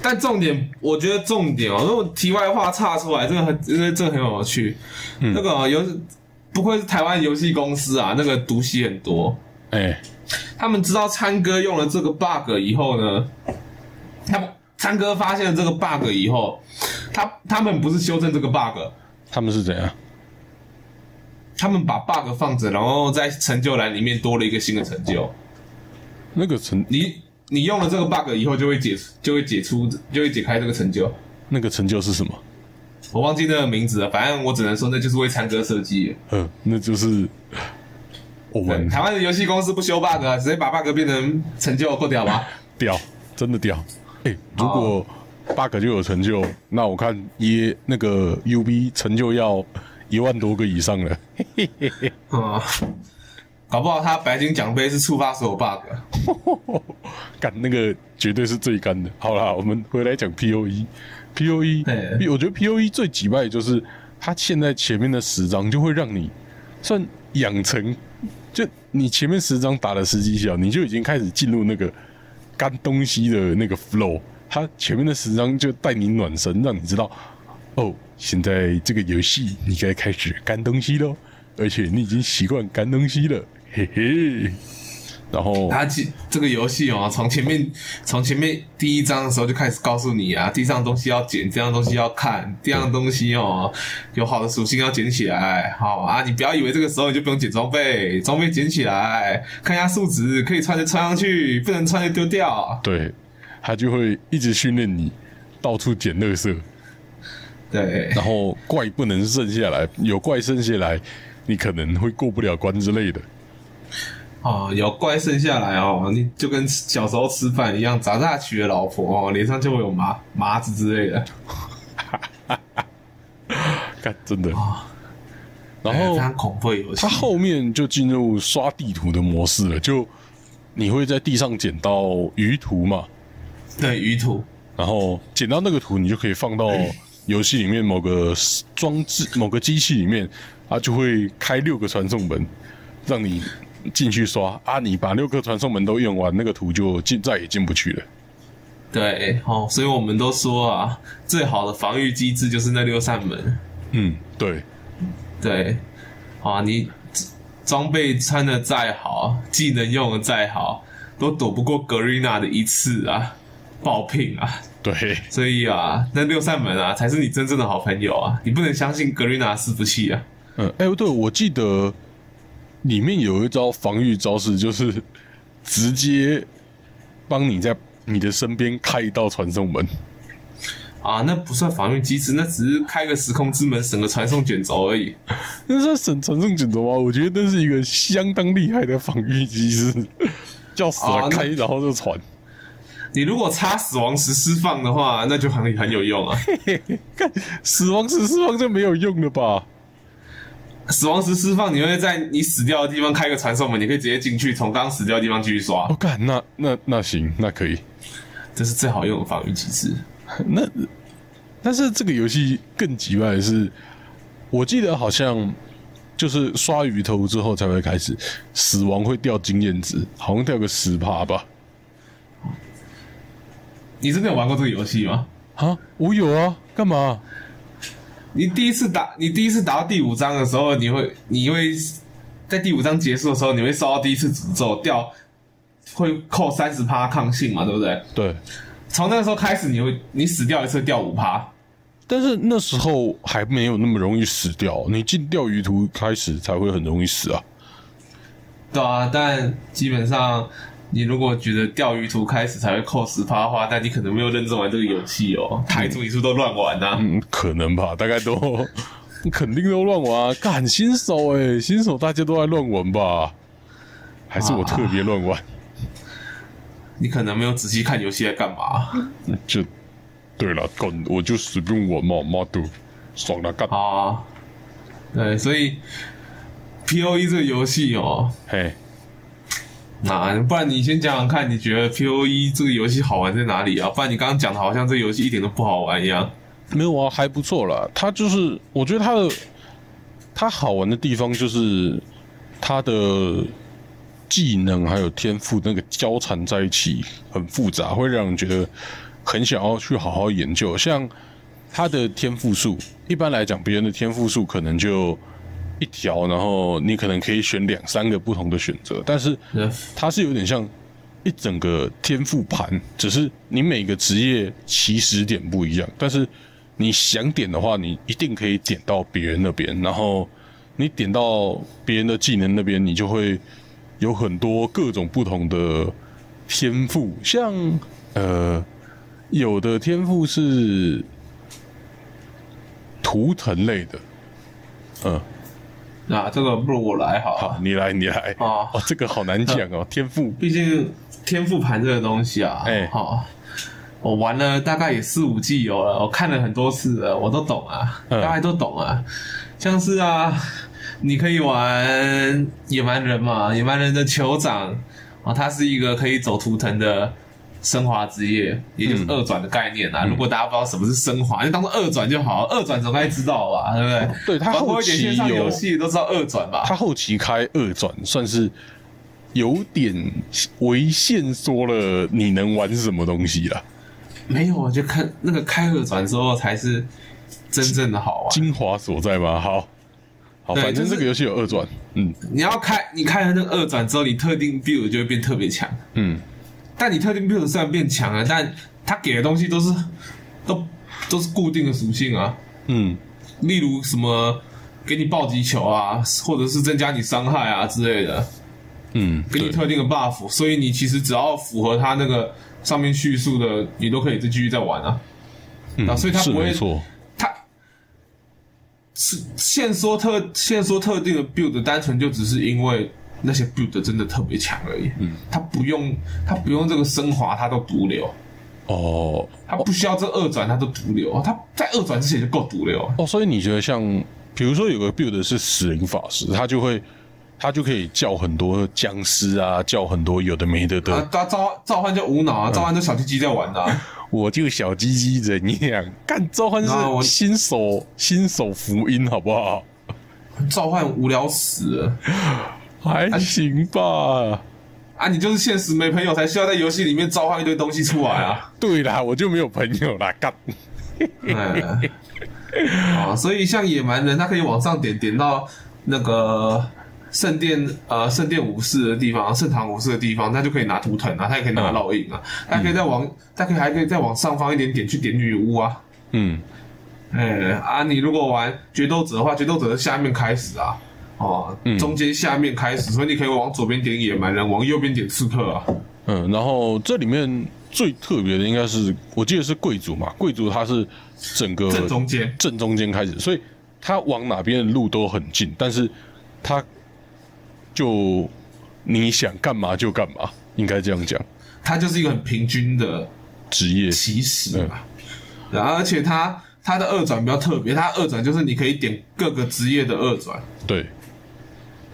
S2: 但重点，我觉得重点哦，如果题外话岔出来，这个很，这个这个很有趣。
S1: 嗯
S2: 那个哦游、不愧是台湾游戏公司啊，那个毒戏很多。
S1: 哎、
S2: 他们知道参哥用了这个 bug 以后呢，他们参哥发现了这个 bug 以后，他他们不是修正这个 bug，
S1: 他们是怎样？
S2: 他们把 bug 放着，然后在成就栏里面多了一个新的成就。
S1: 那个成
S2: 你你用了这个 bug 以后，就会解就会解出就会解开这个成就。
S1: 那个成就是什么？
S2: 我忘记那个名字了，反正我只能说那就是为参哥设计。
S1: 嗯，那就是我
S2: 对，
S1: 们
S2: 台湾的游戏公司不修 bug 啊，直接把 bug 变成成就，够屌吧？
S1: 屌，真的屌。哎、如果 bug 就有成就，那我看耶那个 UB 成就要一万多个以上了。
S2: 啊、搞不好他白金奖杯是触发所有 bug。
S1: 干那个绝对是最干的。好啦，我们回来讲 P O E。P O E，
S2: 对
S1: 我觉得 P O E 最击败就是它现在前面的十张就会让你算养成，就你前面十张打了十几小，你就已经开始进入那个干东西的那个 flow。他前面的十张就带你暖身，让你知道哦，现在这个游戏你该开始干东西喽，而且你已经习惯干东西了，嘿嘿。然后
S2: 他其这个游戏哦，从前面从前面第一章的时候就开始告诉你啊，地上的东西要捡，这样东西要看，这样东西哦，有好的属性要捡起来，好啊，你不要以为这个时候你就不用捡装备，装备捡起来，看一下数值，可以穿就穿上去，不能穿就丢掉。
S1: 对，他就会一直训练你到处捡垃圾，
S2: 对，
S1: 然后怪不能剩下来，有怪剩下来，你可能会过不了关之类的。
S2: 哦，有怪生下来哦，你就跟小时候吃饭一样，长大娶了老婆哦，脸上就会有麻麻子之类的。
S1: 看，真的。然后
S2: 哎非常恐怖的游戏
S1: 它。后面就进入刷地图的模式了，就你会在地上捡到鱼图嘛，
S2: 对鱼图，
S1: 然后捡到那个图，你就可以放到 游戏里面某个装置、某个机器里面，它就会开六个传送门，让你进去刷啊。你把六个传送门都用完，那个图就进再也进不去了。
S2: 对哦，所以我们都说啊，最好的防御机制就是那六扇门。
S1: 嗯，对，
S2: 对，啊，你装备穿的再好，技能用的再好，都躲不过格瑞娜的一次啊，爆聘啊。
S1: 对，
S2: 所以啊，那六扇门啊，才是你真正的好朋友啊！你不能相信格瑞娜是不器啊。
S1: 嗯，哎、对，我记得里面有一招防御招式，就是直接帮你在你的身边开一道传送门。
S2: 啊，那不算防御机制，那只是开个时空之门，省个传送卷轴而已。
S1: 那是省传送卷轴吗？我觉得那是一个相当厉害的防御机制，叫死
S2: 啊那
S1: 了开，然后就传。
S2: 你如果插死亡石释放的话，那就很很有用啊。
S1: 看死亡石释放就没有用了吧？
S2: 死亡石释放，你会在你死掉的地方开个传送门，你可以直接进去，从刚死掉的地方继续刷
S1: 我、，干，那那那行，那可以。
S2: 这是最好用的防御机制。
S1: 那但是这个游戏更奇怪的是，我记得好像就是刷鱼头之后才会开始死亡会掉经验值，好像掉个十趴吧？
S2: 你真的有玩过这个游戏吗？
S1: 啊，我有啊，干嘛？
S2: 你第一次打，你第一次打到第五章的时候，你会，你会在第五章结束的时候，你会受到第一次诅咒，掉会扣三十趴抗性嘛，对不对？
S1: 对，
S2: 从那个时候开始，你会你死掉一次掉五趴，
S1: 但是那时候还没有那么容易死掉，你进钓鱼图开始才会很容易死啊。
S2: 对啊。但基本上，你如果觉得钓鱼图开始才会扣十趴的话，但你可能没有认真玩这个游戏哦。台主你是不是都乱玩啊？
S1: 嗯，可能吧，大概都 肯定都乱玩啊。干新手哎、新手大家都爱乱玩吧？还是我特别乱玩？
S2: 你可能没有仔细看游戏在干嘛
S1: 就对了，干我就随便玩嘛，妈的，爽了干。
S2: 啊？对，所以 P O E 这个游戏哦，
S1: 嘿，
S2: 那 不然你先讲讲看，你觉得 P O E 这个游戏好玩在哪里啊？不然你刚刚讲的好像这游戏一点都不好玩一样。
S1: 没有啊，还不错啦。它就是，我觉得它的它好玩的地方就是它的技能还有天赋那个交缠在一起，很复杂，会让人觉得很想要去好好研究。像它的天赋树，一般来讲，别人的天赋树可能就一条，然后你可能可以选两三个不同的选择，但是
S2: 呃
S1: 它是有点像一整个天赋盘，只是你每个职业起始点不一样，但是你想点的话，你一定可以点到别人那边，然后你点到别人的技能那边，你就会有很多各种不同的天赋，像呃，有的天赋是图腾类的，嗯，
S2: 那这个不如我来好了。
S1: 好，你来，你来，
S2: 哦
S1: 哦，这个好难讲哦，天赋，
S2: 毕竟天赋盘这个东西啊，
S1: 哎
S2: 好、我玩了大概也四五季有了，我看了很多次了，我都懂啊，
S1: 嗯
S2: 大概都懂啊。像是啊，你可以玩野蛮人嘛，野蛮人的酋长啊，他是一个可以走图腾的。升华之夜，也就是
S1: 嗯
S2: 二转的概念啊。如果大家不知道什么是升华，就当做二转就好。二转总该知道吧，对不对？
S1: 对它后期
S2: 线上
S1: 有
S2: 游戏都知道二转吧？
S1: 他后期开二转，算是有点为限缩了你能玩什么东西了。
S2: 没有，啊就看那个开二转之后才是真正的好玩。
S1: 精华所在吗？好，好，
S2: 对
S1: 反正这个游戏有二转，嗯
S2: 你要开，你开了那个二转之后，你特定 build 就会变特别强。
S1: 嗯，
S2: 但你特定 build 虽然变强了，但它给的东西都是都都是固定的属性啊，
S1: 嗯，
S2: 例如什么给你暴击球啊，或者是增加你伤害啊之类的，
S1: 嗯，
S2: 给你特定的 buff，所以你其实只要符合它那个上面叙述的，你都可以再继续再玩啊。
S1: 嗯
S2: 啊所以它不会
S1: 错，
S2: 它是限缩特限缩特定的 build，单纯就只是因为那些 build 真的特别强而已。嗯，他不用他不用这个升华，他都毒瘤。
S1: 哦
S2: 他不需要这二转，他都毒瘤。他在二转之前就够毒瘤。
S1: 哦，所以你觉得像比如说有个 build 是死灵法师，他就会他就可以叫很多僵尸啊，叫很多有的没的的，
S2: 啊，他召召唤就无脑啊，召唤就小鸡鸡在玩的、啊。
S1: 我就小鸡鸡怎样？干召唤是新手新手福音好不好？
S2: 召唤无聊死了
S1: 还行吧。
S2: 啊！你就是现实没朋友，才需要在游戏里面召唤一堆东西出来啊。
S1: 对啦，我就没有朋友啦，干。
S2: 哎，啊，所以像野蛮人，他可以往上点，点到那个圣殿呃圣殿武士的地方，圣堂武士的地方，他就可以拿图腾啊，他也可以拿烙印啊，他可以再往，他可以还可以再往上方一点点去点女巫啊。
S1: 嗯，
S2: 哎啊，你如果玩决斗者的话，决斗者的下面开始啊，哦，中间下面开始，所以你可以往左边点野蛮人，往右边点刺客啊。
S1: 嗯，然后这里面最特别的应该是，我记得是贵族嘛，贵族他是整个
S2: 正中间
S1: 正中间开始，所以他往哪边的路都很近，但是他就你想干嘛就干嘛，应该这样讲。
S2: 它就是一个很平均的
S1: 职业
S2: 起始嘛。然后而且它它的二转比较特别，它二转就是你可以点各个职业的二转，
S1: 对，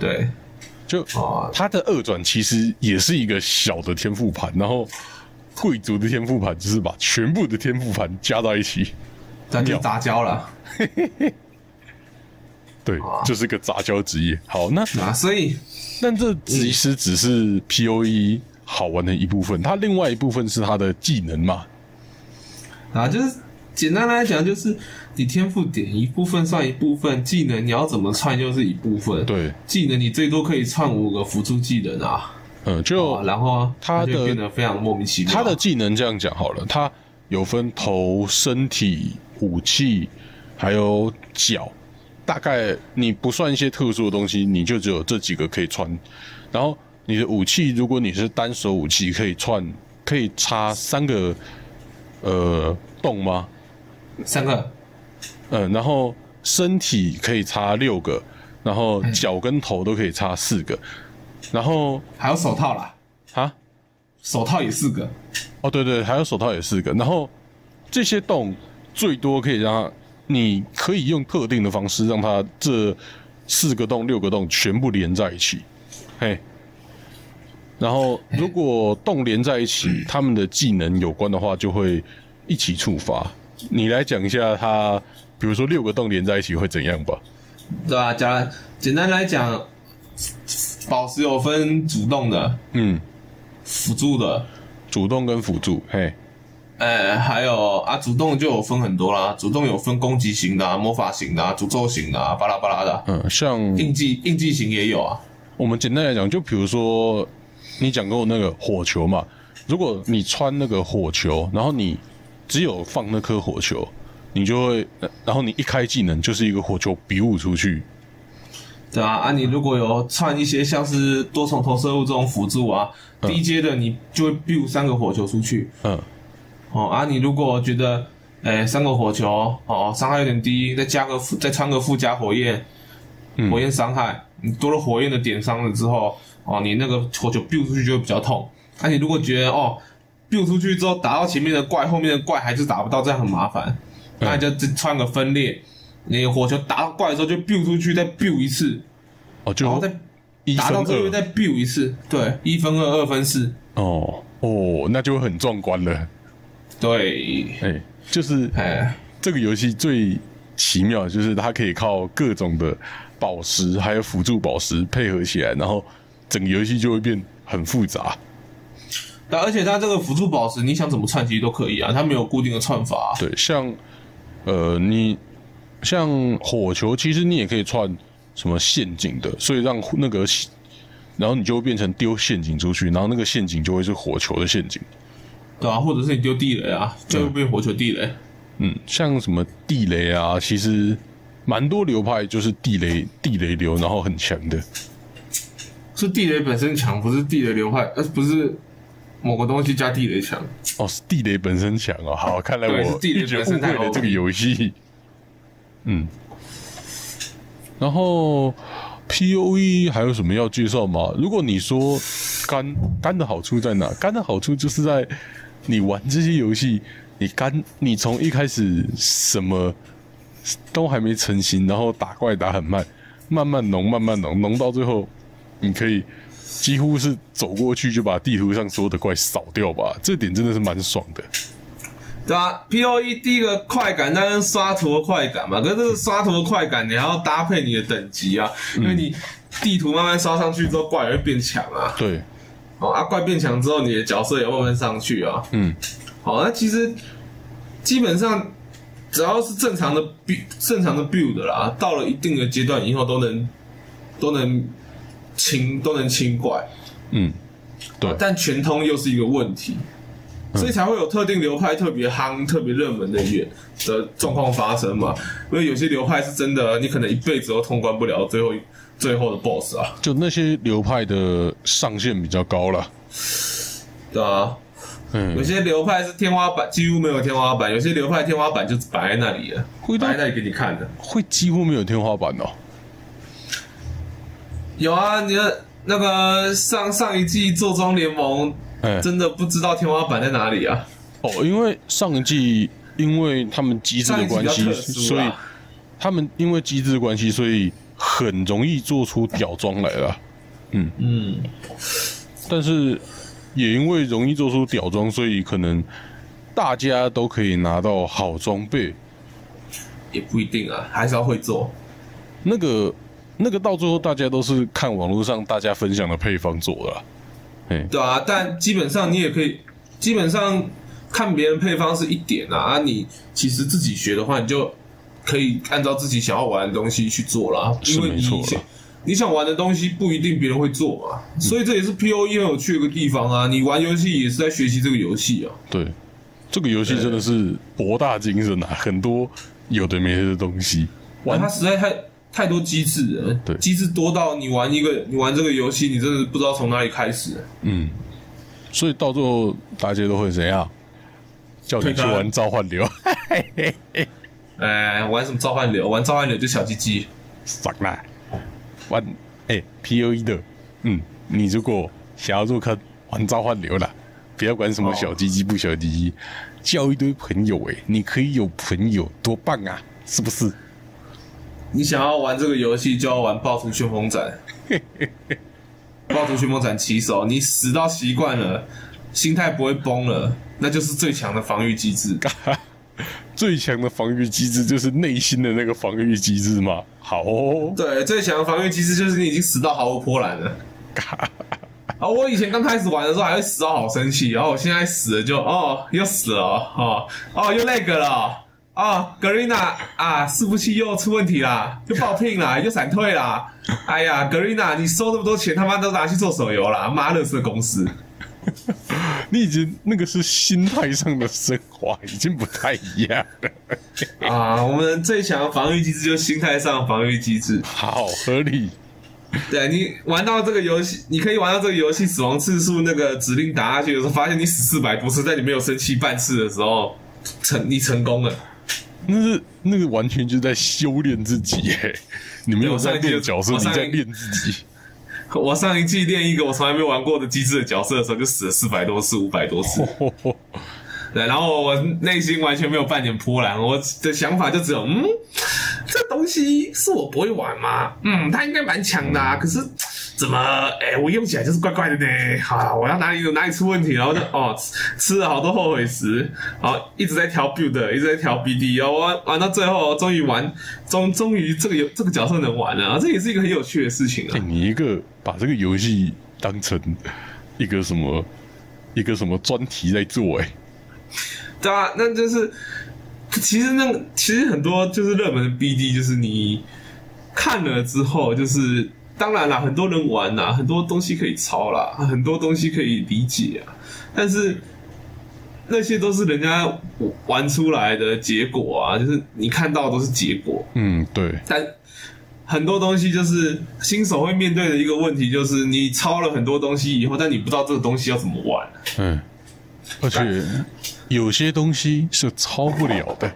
S2: 对，
S1: 就
S2: 哦
S1: 他的二转其实也是一个小的天赋盘，然后贵族的天赋盘就是把全部的天赋盘加在一起，
S2: 咱就杂交了
S1: 对，就是个杂交职业。好，那
S2: 啊。所以
S1: 但这其实只是 P O E 好玩的一部分，它另外一部分是它的技能嘛。
S2: 啊，就是简单来讲，就是你天赋点一部分算一部分，技能你要怎么串就是一部分。
S1: 对，
S2: 技能你最多可以串五个辅助技能啊，
S1: 嗯，就
S2: 哦、然后
S1: 他的
S2: 变得非常莫名其妙。
S1: 他的技能这样讲好了，他有分头、身体、武器，还有脚。大概你不算一些特殊的东西，你就只有这几个可以穿。然后你的武器，如果你是单手武器，可以串，可以插三个呃洞吗？
S2: 三个。
S1: 嗯，然后身体可以插六个，然后脚跟头都可以插四个，然后
S2: 还有手套啦，
S1: 啊，
S2: 手套也四个。
S1: 哦对对，还有手套也四个，然后这些洞最多可以让它，你可以用特定的方式让它这四个洞、六个洞全部连在一起，嘿。然后，如果洞连在一起，他们的技能有关的话，就会一起触发。你来讲一下它，比如说六个洞连在一起会怎样吧？
S2: 对啊、假简单来讲，宝石有分主动的、
S1: 嗯，
S2: 辅助的，
S1: 主动跟辅助，嘿，
S2: 呃，还有啊，主动就有分很多啦，主动有分攻击型的、啊、魔法型的、啊、诅咒型的、啊，巴拉巴拉的啊，
S1: 嗯，像
S2: 印记印记型也有啊。
S1: 我们简单来讲，就比如说你讲过那个火球嘛，如果你穿那个火球，然后你只有放那颗火球，你就会，呃然后你一开技能就是一个火球比武出去，
S2: 对啊，啊，你如果有串一些像是多重投射物这种辅助啊，低阶的你就会 build 三个火球出去。
S1: 嗯，
S2: 哦啊，你如果觉得，诶、三个火球哦伤害有点低，再加个附再穿个附加火焰，火焰伤害，你多了火焰的点伤了之后，哦，你那个火球 build 出去就会比较痛。啊、你如果觉得哦，build 出去之后打到前面的怪，后面的怪还是打不到，这样很麻烦，那你就只穿个分裂，你火球打到怪的时候就 build 出去，再 build 一次，
S1: 哦，就
S2: 然后再打到这边，再 build 一次，对，一分二，二分四，
S1: 哦哦，那就会很壮观了，
S2: 对，
S1: 哎，就是
S2: 哎。
S1: 这个游戏最奇妙的就是它可以靠各种的宝石还有辅助宝石配合起来，然后整个游戏就会变很复杂。
S2: 但而且它这个辅助宝石，你想怎么串其实都可以啊，它没有固定的串法、啊。
S1: 对，像呃，你像火球，其实你也可以串什么陷阱的，所以让那个，然后你就会变成丢陷阱出去，然后那个陷阱就会是火球的陷阱。
S2: 对啊，或者是你丢地雷啊，就会变火球地雷。
S1: 嗯，像什么地雷啊，其实蛮多流派就是地雷地雷流，然后很强的。
S2: 是地雷本身强，不是地雷流派，呃，不是某个东西加地雷强。
S1: 哦，是地雷本身强哦。好，看来我
S2: 是地雷
S1: 一直误
S2: 本身太
S1: 会了这个游戏。嗯，然后 P O E 还有什么要介绍吗？如果你说肝肝的好处在哪？肝的好处就是在你玩这些游戏，你肝你从一开始什么都还没成型，然后打怪打很慢，慢慢浓慢慢浓，浓到最后你可以几乎是走过去就把地图上所有的怪扫掉吧，这点真的是蛮爽的。
S2: 对啊，P O E 第一个快感，当然刷图的快感嘛。可是这个刷图的快感，你还要搭配你的等级啊，因为你地图慢慢刷上去之后，怪也会变强啊。
S1: 对，
S2: 哦，啊，怪变强之后，你的角色也慢慢上去啊。
S1: 嗯，
S2: 好，那其实基本上只要是正常的 build 正常的 build 啦，到了一定的阶段以后，都能都能清都能清怪。
S1: 嗯，对，
S2: 但全通又是一个问题，所以才会有特定流派特别夯、特别热门的远的状况发生嘛。因为有些流派是真的，你可能一辈子都通关不了最后最后的 BOSS 啊，
S1: 就那些流派的上限比较高了。
S2: 对啊。嗯有
S1: 嗯，
S2: 些流派是天花板，几乎没有天花板；有些流派天花板就摆在那里了，
S1: 会
S2: 摆在那里给你看的。
S1: 会几乎没有天花板哦。
S2: 有啊，你的那个上上一季做庄联盟，
S1: 哎，
S2: 真的不知道天花板在哪里啊。
S1: 哦，因为上一季因为他们机制的关系
S2: 上一季比较特，殊
S1: 所以他们因为机制的关系，所以很容易做出屌装来了。
S2: 嗯嗯，
S1: 但是也因为容易做出屌装，所以可能大家都可以拿到好装备。
S2: 也不一定啊，还是要会做。
S1: 那个那个到最后，大家都是看网络上大家分享的配方做的
S2: 对啊，但基本上你也可以，基本上看别人配方是一点啊，啊，你其实自己学的话，你就可以按照自己想要玩的东西去做啦，因为你你想玩的东西不一定别人会做嘛，所以这也是 P O E 很有趣的一个地方啊。你玩游戏也是在学习这个游戏啊。
S1: 对，这个游戏真的是博大精深啊，很多有的没的东西。
S2: 玩
S1: 玩
S2: 它实在太太多机制了，
S1: 对
S2: 机制多到你玩一个你玩这个游戏，你真的不知道从哪里开始。
S1: 嗯，所以到最后大家都会怎样？叫你去玩召唤流，
S2: 哎，玩什么召唤流？玩召唤流就小鸡鸡。
S1: 爽啦！玩哎、P O E 的，嗯，你如果想要入坑玩召唤流啦，不要管什么小鸡鸡不小鸡鸡，交一堆朋友哎、你可以有朋友，多棒啊，是不是？
S2: 你想要玩这个游戏，就要玩暴徒旋风斩。暴徒旋风斩起手，你死到习惯了，心态不会崩了，那就是最强的防御机制。
S1: 最强的防御机制就是内心的那个防御机制嘛。好、哦，
S2: 对，最强的防御机制就是你已经死到毫无波澜了。啊，我以前刚开始玩的时候还会死到好生气，然后我现在死了就哦又死了哦哦又那个了哦格瑞娜啊伺服器又出问题啦，又爆聘啦，又闪退啦。哎呀，格瑞娜，你收那么多钱，他妈都拿去做手游啦，妈乐色公司。
S1: 你已经那个是心态上的升华，已经不太一样了。
S2: 啊，我们最强的防御机制就是心态上的防御机制。
S1: 好合理，
S2: 对你玩到这个游戏，你可以玩到这个游戏死亡次数那个指令打下去的时候，发现你死四百多次，在你没有生气半次的时候，成你成功了。
S1: 那是那个完全就是在修炼自己耶。你没有在练角色，你在练自己。
S2: 我上一季练一个我从来没玩过的机制的角色的时候，就死了四百多次、五百多次。对，然后我内心完全没有半点波澜，我的想法就只有，嗯，这东西是我不会玩吗？嗯，他应该蛮强的啊，可是怎么，哎、我用起来就是怪怪的呢？好，我要哪里有哪里出问题，然后就哦，吃吃了好多后悔食，然后一直在调 build，一直在调 BD，然后玩玩到最后，终于玩，终终于这个游这个角色能玩了、啊，这也是一个很有趣的事情啊
S1: 哎、。你一个把这个游戏当成一个什么一个什么专题在做、哎，
S2: 对啊，那就是其实那个其实很多就是热门的 BD，就是你看了之后，就是当然啦，很多人玩啦，很多东西可以抄啦，很多东西可以理解啊，但是那些都是人家玩出来的结果啊，就是你看到的都是结果，
S1: 嗯，对，
S2: 但很多东西就是新手会面对的一个问题，就是你抄了很多东西以后，但你不知道这个东西要怎么玩。
S1: 嗯，而且有些东西是抄不了的，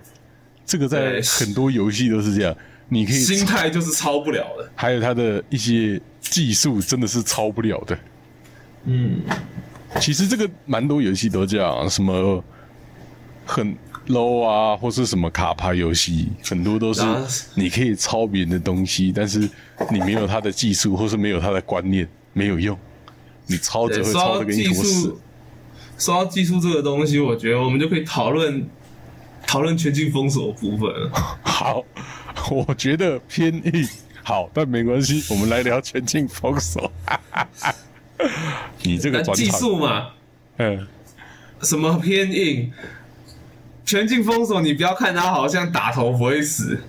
S1: 这个在很多游戏都是这样。你可以
S2: 心态就是超不了的。
S1: 还有它的一些技术真的是超不了的。
S2: 嗯，
S1: 其实这个蛮多游戏都这样，什么很 low 啊，或是什么卡牌游戏，很多都是你可以抄别人的东西，但是你没有他的技术，或是没有他的观念，没有用。你抄
S2: 只，
S1: 会抄的跟一
S2: 技
S1: 坨屎
S2: 术。，说到技术这个东西，我觉得我们就可以讨论讨论全境封锁的部分了。
S1: 好，我觉得偏硬。好，但没关系，我们来聊全境封锁。你这个转场，
S2: 术嘛，
S1: 嗯，
S2: 什么偏硬，全境封锁，你不要看他好像打头不会死，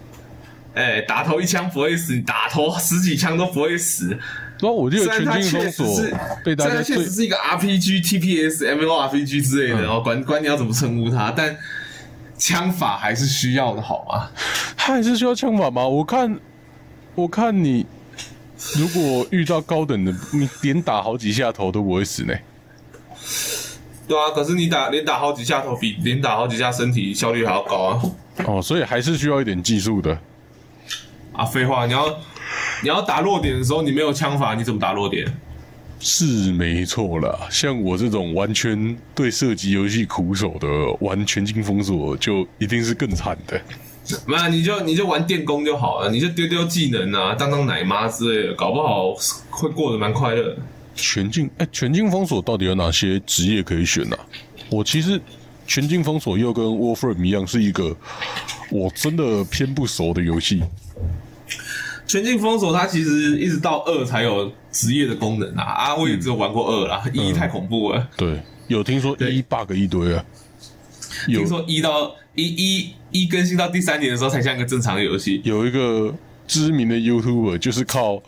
S2: 哎、打头一枪不会死，你打头十几枪都不会死。
S1: 那我记得
S2: 虽然
S1: 全境封锁
S2: 是，
S1: 被大家
S2: 确实是一个 RPG、TPS、MMORPG 之类的，
S1: 嗯
S2: 然后管管你要怎么称呼它，但枪法还是需要的，好吗？
S1: 他还是需要枪法吗？我看，我看你如果遇到高等的，你连打好几下头都不会死呢。
S2: 对啊，可是你打连打好几下头，比连打好几下身体效率还要高啊！
S1: 哦，所以还是需要一点技术的。
S2: 啊，废话，你要你要打弱点的时候，你没有枪法，你怎么打弱点？
S1: 是没错啦，像我这种完全对射击游戏苦手的，玩全境封锁就一定是更惨的。
S2: 那你就你就玩电工就好了，你就丢丢技能啊，当当奶妈之类的，搞不好会过得蛮快乐。
S1: 全境哎，全境封锁到底有哪些职业可以选呢、我其实全境封锁又跟 Warframe 一样，是一个我真的偏不熟的游戏。
S2: 全境封锁它其实一直到二才有职业的功能啊，啊，我也只有玩过二啦，一、太恐怖了。
S1: 对，有听说一 bug 一堆啊，有
S2: 听说一到一一一更新到第三年的时候才像一个正常的游戏。
S1: 有一个知名的 YouTuber 就是靠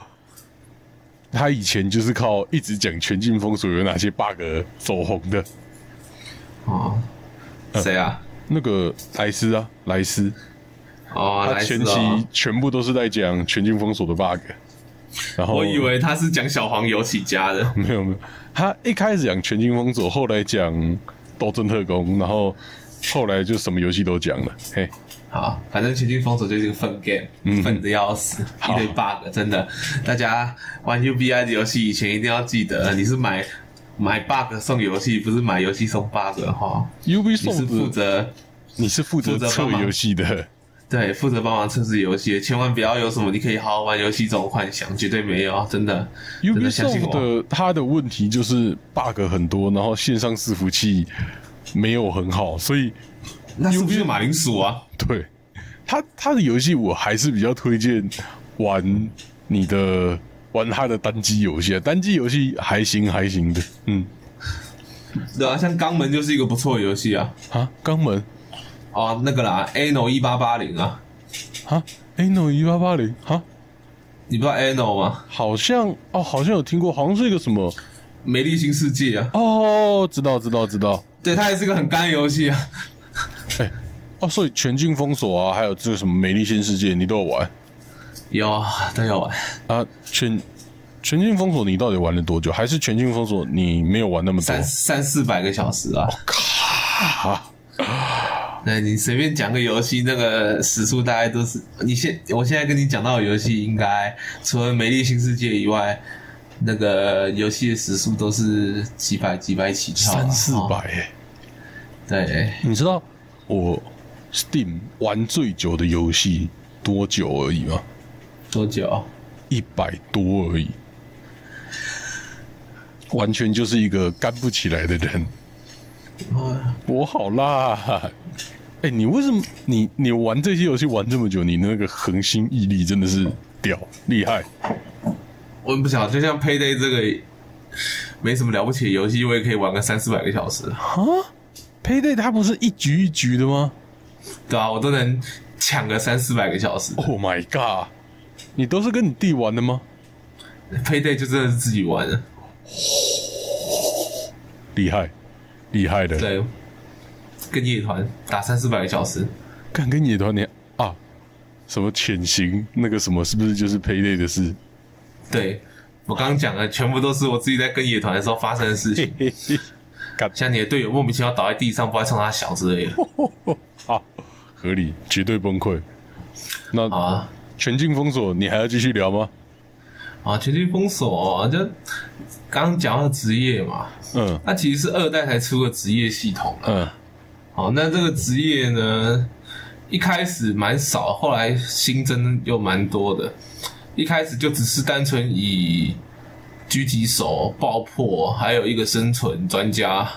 S1: 他以前就是靠一直讲全境封锁有哪些 bug 走红的。
S2: 哦，谁啊？
S1: 那个莱斯啊，莱斯，
S2: 哦，
S1: 他
S2: 来
S1: 前期
S2: 哦。
S1: 全部都是在讲全境封锁的 bug，然后
S2: 我以为他是讲小黄油起家的。
S1: 没有没有，他一开始讲全境封锁，后来讲斗争特工，然后后来就什么游戏都讲了，嘿，
S2: 好，反正全境封锁就是一个粪 game，粪的要死，一堆 bug，真的。大家玩 UBI 的游戏以前一定要记得，你是买买 bug 送游戏，不是买游戏送 bug 哈。
S1: ，UB
S2: 你是
S1: 送，
S2: 负责
S1: 你是负责测游戏的，
S2: 对负责帮忙测试游戏，千万不要有什么你可以好好玩游戏这种幻想，绝对没有，真的。真的相信
S1: Ubisoft。的它的问题就是 bug 很多，然后线上伺服器没有很好，所以
S2: 那是不是马铃薯啊？
S1: 对它它的游戏我还是比较推荐玩你的玩它的单机游戏啊，单机游戏还行还行的，嗯
S2: 对啊，像肛门就是一个不错的游戏啊。
S1: 啊，肛门
S2: 哦，那个啦，Ano 一八八零啊，
S1: 啊，Ano 一八八零啊，
S2: 你不知道 Ano 吗？
S1: 好像哦，好像有听过，好像是一个什么
S2: 美丽新世界啊，
S1: 哦，知道知道知道，
S2: 对，它也是个很干的游戏啊。
S1: 哎、哦，所以全境封锁啊，还有这个什么美丽新世界，你都有玩
S2: 有啊，都有玩。
S1: 啊？全全境封锁你到底玩了多久？还是全境封锁你没有玩那么多
S2: 三？三四百个小时啊！
S1: 啊，
S2: 那你随便讲个游戏，那个时速大概都是你现我现在跟你讲到的游戏，应该除了《美丽新世界》以外，那个游戏的时速都是几百几百起跳啊、
S1: 三四百
S2: 哦
S1: 哎！
S2: 对，
S1: 你知道我 Steam 玩最久的游戏多久而已吗？
S2: 多久？
S1: 一百多而已，完全就是一个干不起来的人。
S2: 啊，
S1: 我好辣！哎、你为什么你你玩这些游戏玩这么久，你那个恒心毅力真的是屌厉害。
S2: 我也不晓得，就像 Payday 这个没什么了不起的游戏，我也可以玩个三四百个小时，
S1: 啊？Payday 它不是一局一局的吗
S2: 对啊，我都能抢个三四百个小时。
S1: ？Oh my god！你都是跟你弟玩的吗
S2: ？Payday 就真的是自己玩的，
S1: 厉害，厉害的。
S2: 对，跟野团打三四百个小时。
S1: 干跟野团你啊，什么潜行那个什么，是不是就是 Payday 的事？
S2: 对我刚刚讲的全部都是我自己在跟野团的时候发生的事情，像你的队友莫名其妙倒在地上，不知道冲他小之类的。
S1: 啊，合理，绝对崩溃。那
S2: 啊，
S1: 全境封锁，你还要继续聊吗？
S2: 啊，全境封锁就刚刚讲到职业嘛，
S1: 嗯
S2: 那其实是二代才出的职业系统了。
S1: 嗯
S2: 好，那这个职业呢，一开始蛮少，后来新增又蛮多的。一开始就只是单纯以狙击手、爆破，还有一个生存专家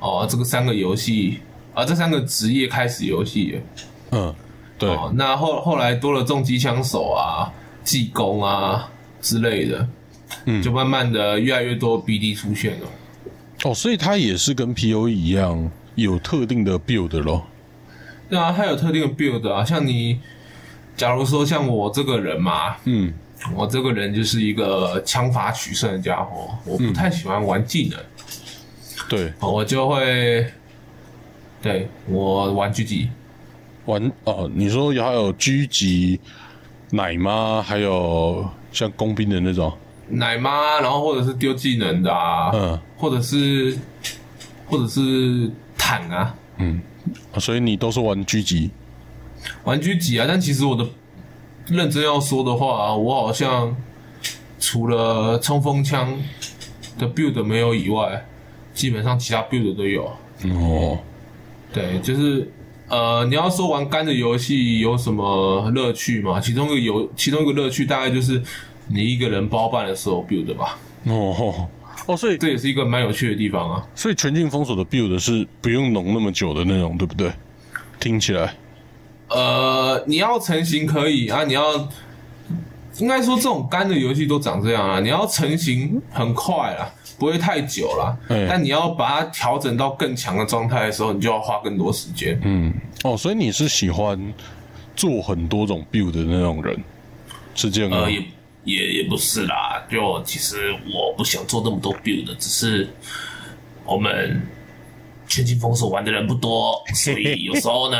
S2: 哦，这个三个游戏啊，这三个职业开始游戏。
S1: 嗯，对，
S2: 哦，那后后来多了重机枪手啊、技工啊之类的，
S1: 嗯
S2: 就慢慢的越来越多 BD 出现了。
S1: 哦，所以它也是跟 P O E 一样有特定的 build 咯。
S2: 对啊，它有特定的 build 啊，像你，假如说像我这个人嘛，
S1: 嗯。
S2: 我这个人就是一个枪法取胜的家伙，我不太喜欢玩技能，
S1: 对，
S2: 哦我就会，对我玩狙击，
S1: 玩哦，你说还有狙击、奶妈，还有像工兵的那种，
S2: 奶妈，然后或者是丢技能的啊，
S1: 嗯。
S2: 或者是或者是坦啊，
S1: 嗯，所以你都是玩狙击，
S2: 玩狙击啊，但其实我的认真要说的话，我好像除了冲锋枪的 build 没有以外，基本上其他 build 都有。
S1: 哦，
S2: 对，就是呃，你要说玩干的游戏有什么乐趣嘛？其中一个游，其中一个乐趣大概就是你一个人包办的时候 build 吧，
S1: 哦哦，所以
S2: 这也是一个蛮有趣的地方啊。
S1: 所以全境封锁的 build 是不用弄那么久的那种，对不对？听起来，
S2: 呃，你要成型可以啊，你要应该说这种干的游戏都长这样啊，你要成型很快啊，不会太久啦。
S1: 嗯
S2: 但你要把它调整到更强的状态的时候，你就要花更多时间。
S1: 嗯，哦，所以你是喜欢做很多种 build 的那种人，是这样吗？
S2: 呃，也也也不是啦，就其实我不想做那么多 build，只是我们全境封锁玩的人不多，所以有时候呢，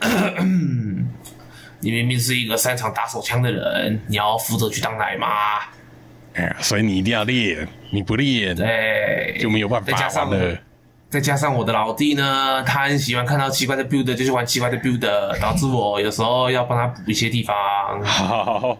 S2: 你明明是一个擅长打手枪的人，你要负责去当奶妈，
S1: 哎，所以你一定要练，你不练
S2: 对，
S1: 就没有办法
S2: 再加上
S1: 玩了。
S2: 再加上我的老弟呢，他很喜欢看到奇怪的 build 就去玩奇怪的 build，导致我有时候要帮他补一些地方。
S1: 好，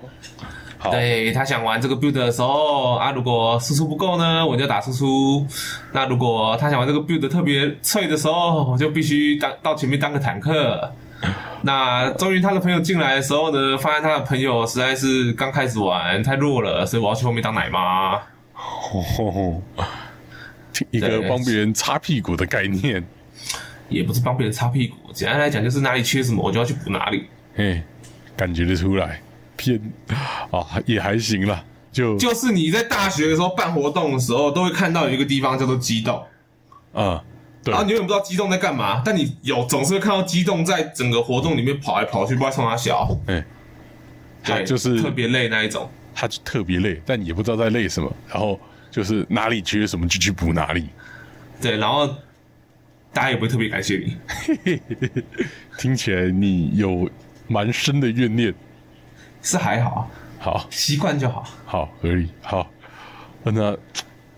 S1: 好，
S2: 对他想玩这个 build 的时候啊，如果输出不够呢，我就打输出。那如果他想玩这个 build 特别脆的时候，我就必须当到前面当个坦克。那终于他的朋友进来的时候呢，发现他的朋友实在是刚开始玩太弱了，所以我要去后面当奶妈。
S1: 哦，一个帮别人擦屁股的概念，
S2: 也不是帮别人擦屁股，简单来讲就是哪里缺什么我就要去补哪里。
S1: 嘿，感觉得出来，偏啊也还行啦，就
S2: 就是你在大学的时候办活动的时候，都会看到有一个地方叫做机动。
S1: 啊，对
S2: 然后你永远不知道机动在干嘛，但你有总是会看到机动在整个活动里面跑来跑去，不知道冲他小，
S1: 哎，他
S2: 对，
S1: 就是
S2: 特别累那一种。
S1: 他就特别累，但也不知道在累什么，然后就是哪里缺什么就去补哪里，
S2: 对，然后大家也不会特别感谢你，
S1: 听起来你有蛮深的怨念。
S2: 是还好，
S1: 好，
S2: 习惯就好。
S1: 好，可以。好，那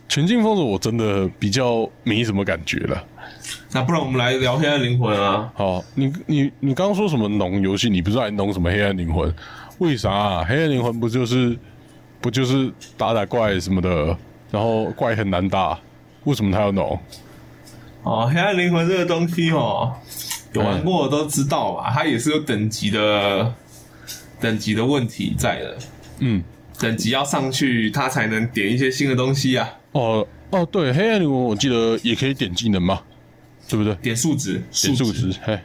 S1: 全境封锁我真的比较没什么感觉了。
S2: 那不然我们来聊黑暗灵魂啊？
S1: 好，你你你刚刚说什么农游戏？你不是还农什么黑暗灵魂？为啥、啊、黑暗灵魂不就是不就是打打怪什么的，然后怪很难打，为什么他要农？
S2: 哦，黑暗灵魂这个东西哦，有玩过的都知道吧？它也是有等级的，等级的问题在了。
S1: 嗯，
S2: 等级要上去，他才能点一些新的东西啊，
S1: 哦哦，对，黑暗灵魂我记得也可以点技能嘛，对不对？
S2: 点数值，
S1: 点数值，嘿，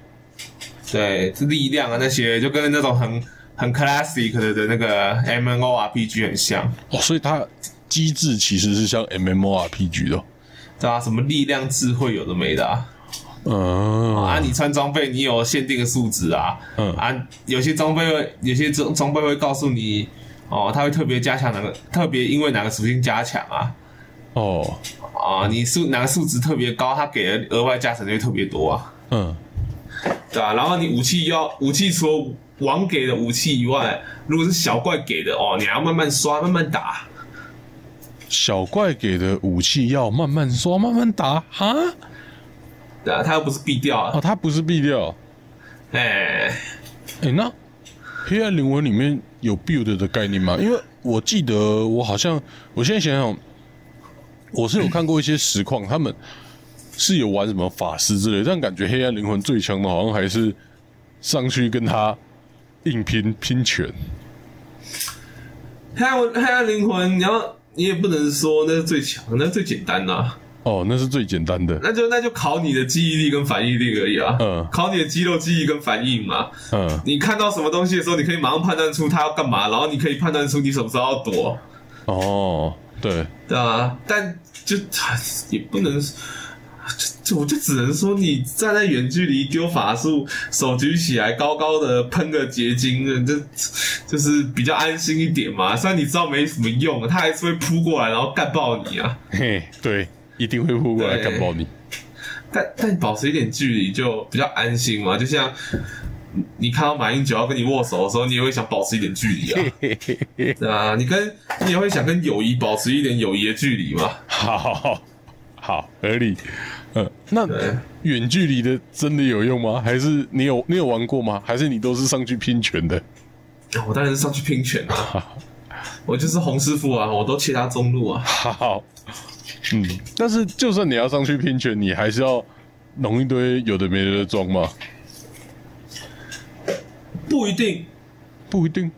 S2: 对，是力量啊那些，就跟那种很很 classic 的的那个 M N O R P G 很像，
S1: 哦，所以它机制其实是像 MMORPG 的哦，
S2: 对啊、什么力量、智慧有的没的啊，
S1: 嗯，
S2: 啊你穿装备你有限定的数值啊，
S1: 嗯。
S2: 啊，有些装备会，有些装装备会告诉你，哦，它会特别加强哪个，特别因为哪个属性加强啊，
S1: 哦，
S2: 啊，你数哪个数值特别高，它给的额外加成就会特别多啊。
S1: 嗯，
S2: 对啊，然后你武器要武器除了王给的武器以外，如果是小怪给的哦，你还要慢慢刷，慢慢打。
S1: 小怪给的武器要慢慢刷，慢慢打，哈，
S2: 对啊，它又不是必掉啊。
S1: 哦，它不是必掉，
S2: 哎、
S1: 哎，那黑暗灵魂里面有 build 的概念吗？因为我记得我好像，我现在想想，我是有看过一些实况，他们是有玩什么法师之类，但感觉黑暗灵魂最强的，好像还是上去跟他硬拼拼拳。
S2: 黑暗黑暗灵魂，你要你也不能说那是最强，那是最简单的、啊，
S1: 哦，那是最简单的。
S2: 那就那就考你的记忆力跟反应力而已啊。
S1: 嗯
S2: 考你的肌肉记忆跟反应嘛。
S1: 嗯，
S2: 你看到什么东西的时候，你可以马上判断出它要干嘛，然后你可以判断出你什么时候要躲，
S1: 哦，对，
S2: 对啊，但就也不能，就我就只能说你站在远距离丢法术，手举起来高高的喷个结晶，这就是比较安心一点嘛。虽然你知道没什么用，他还是会扑过来然后干爆你啊。
S1: 嘿，对，一定会扑过来
S2: 对
S1: 干爆你。
S2: 但但保持一点距离就比较安心嘛，就像。你看到马英九要跟你握手的时候，你也会想保持一点距离啊，对啊，你跟你也会想跟友谊保持一点友谊的距离嘛。
S1: 好好合理。嗯，那
S2: 对
S1: 远距离的真的有用吗？还是你有你有玩过吗？还是你都是上去拼拳的？
S2: 我当然是上去拼拳啊！我就是洪师傅啊，我都切他中路啊。
S1: 好，嗯，但是就算你要上去拼拳，你还是要弄一堆有的没的的装吗？
S2: 不一定，
S1: 不一定。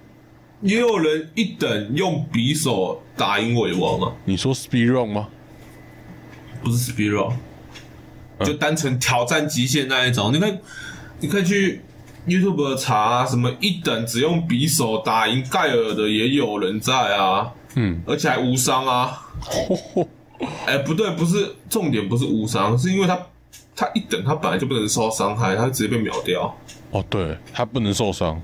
S2: 也有人一等用匕首打赢尾王啊，
S1: 你说 speed run 吗？
S2: 不是 speed run，就单纯挑战极限那一种。你可以，你可以去 YouTube 查、啊、什么一等只用匕首打赢盖尔的也有人在啊，
S1: 嗯，
S2: 而且还无伤啊。哎、不对，不是重点，不是无伤，是因为他他一等他本来就不能受伤害，他就直接被秒掉。
S1: 哦，对，他不能受伤，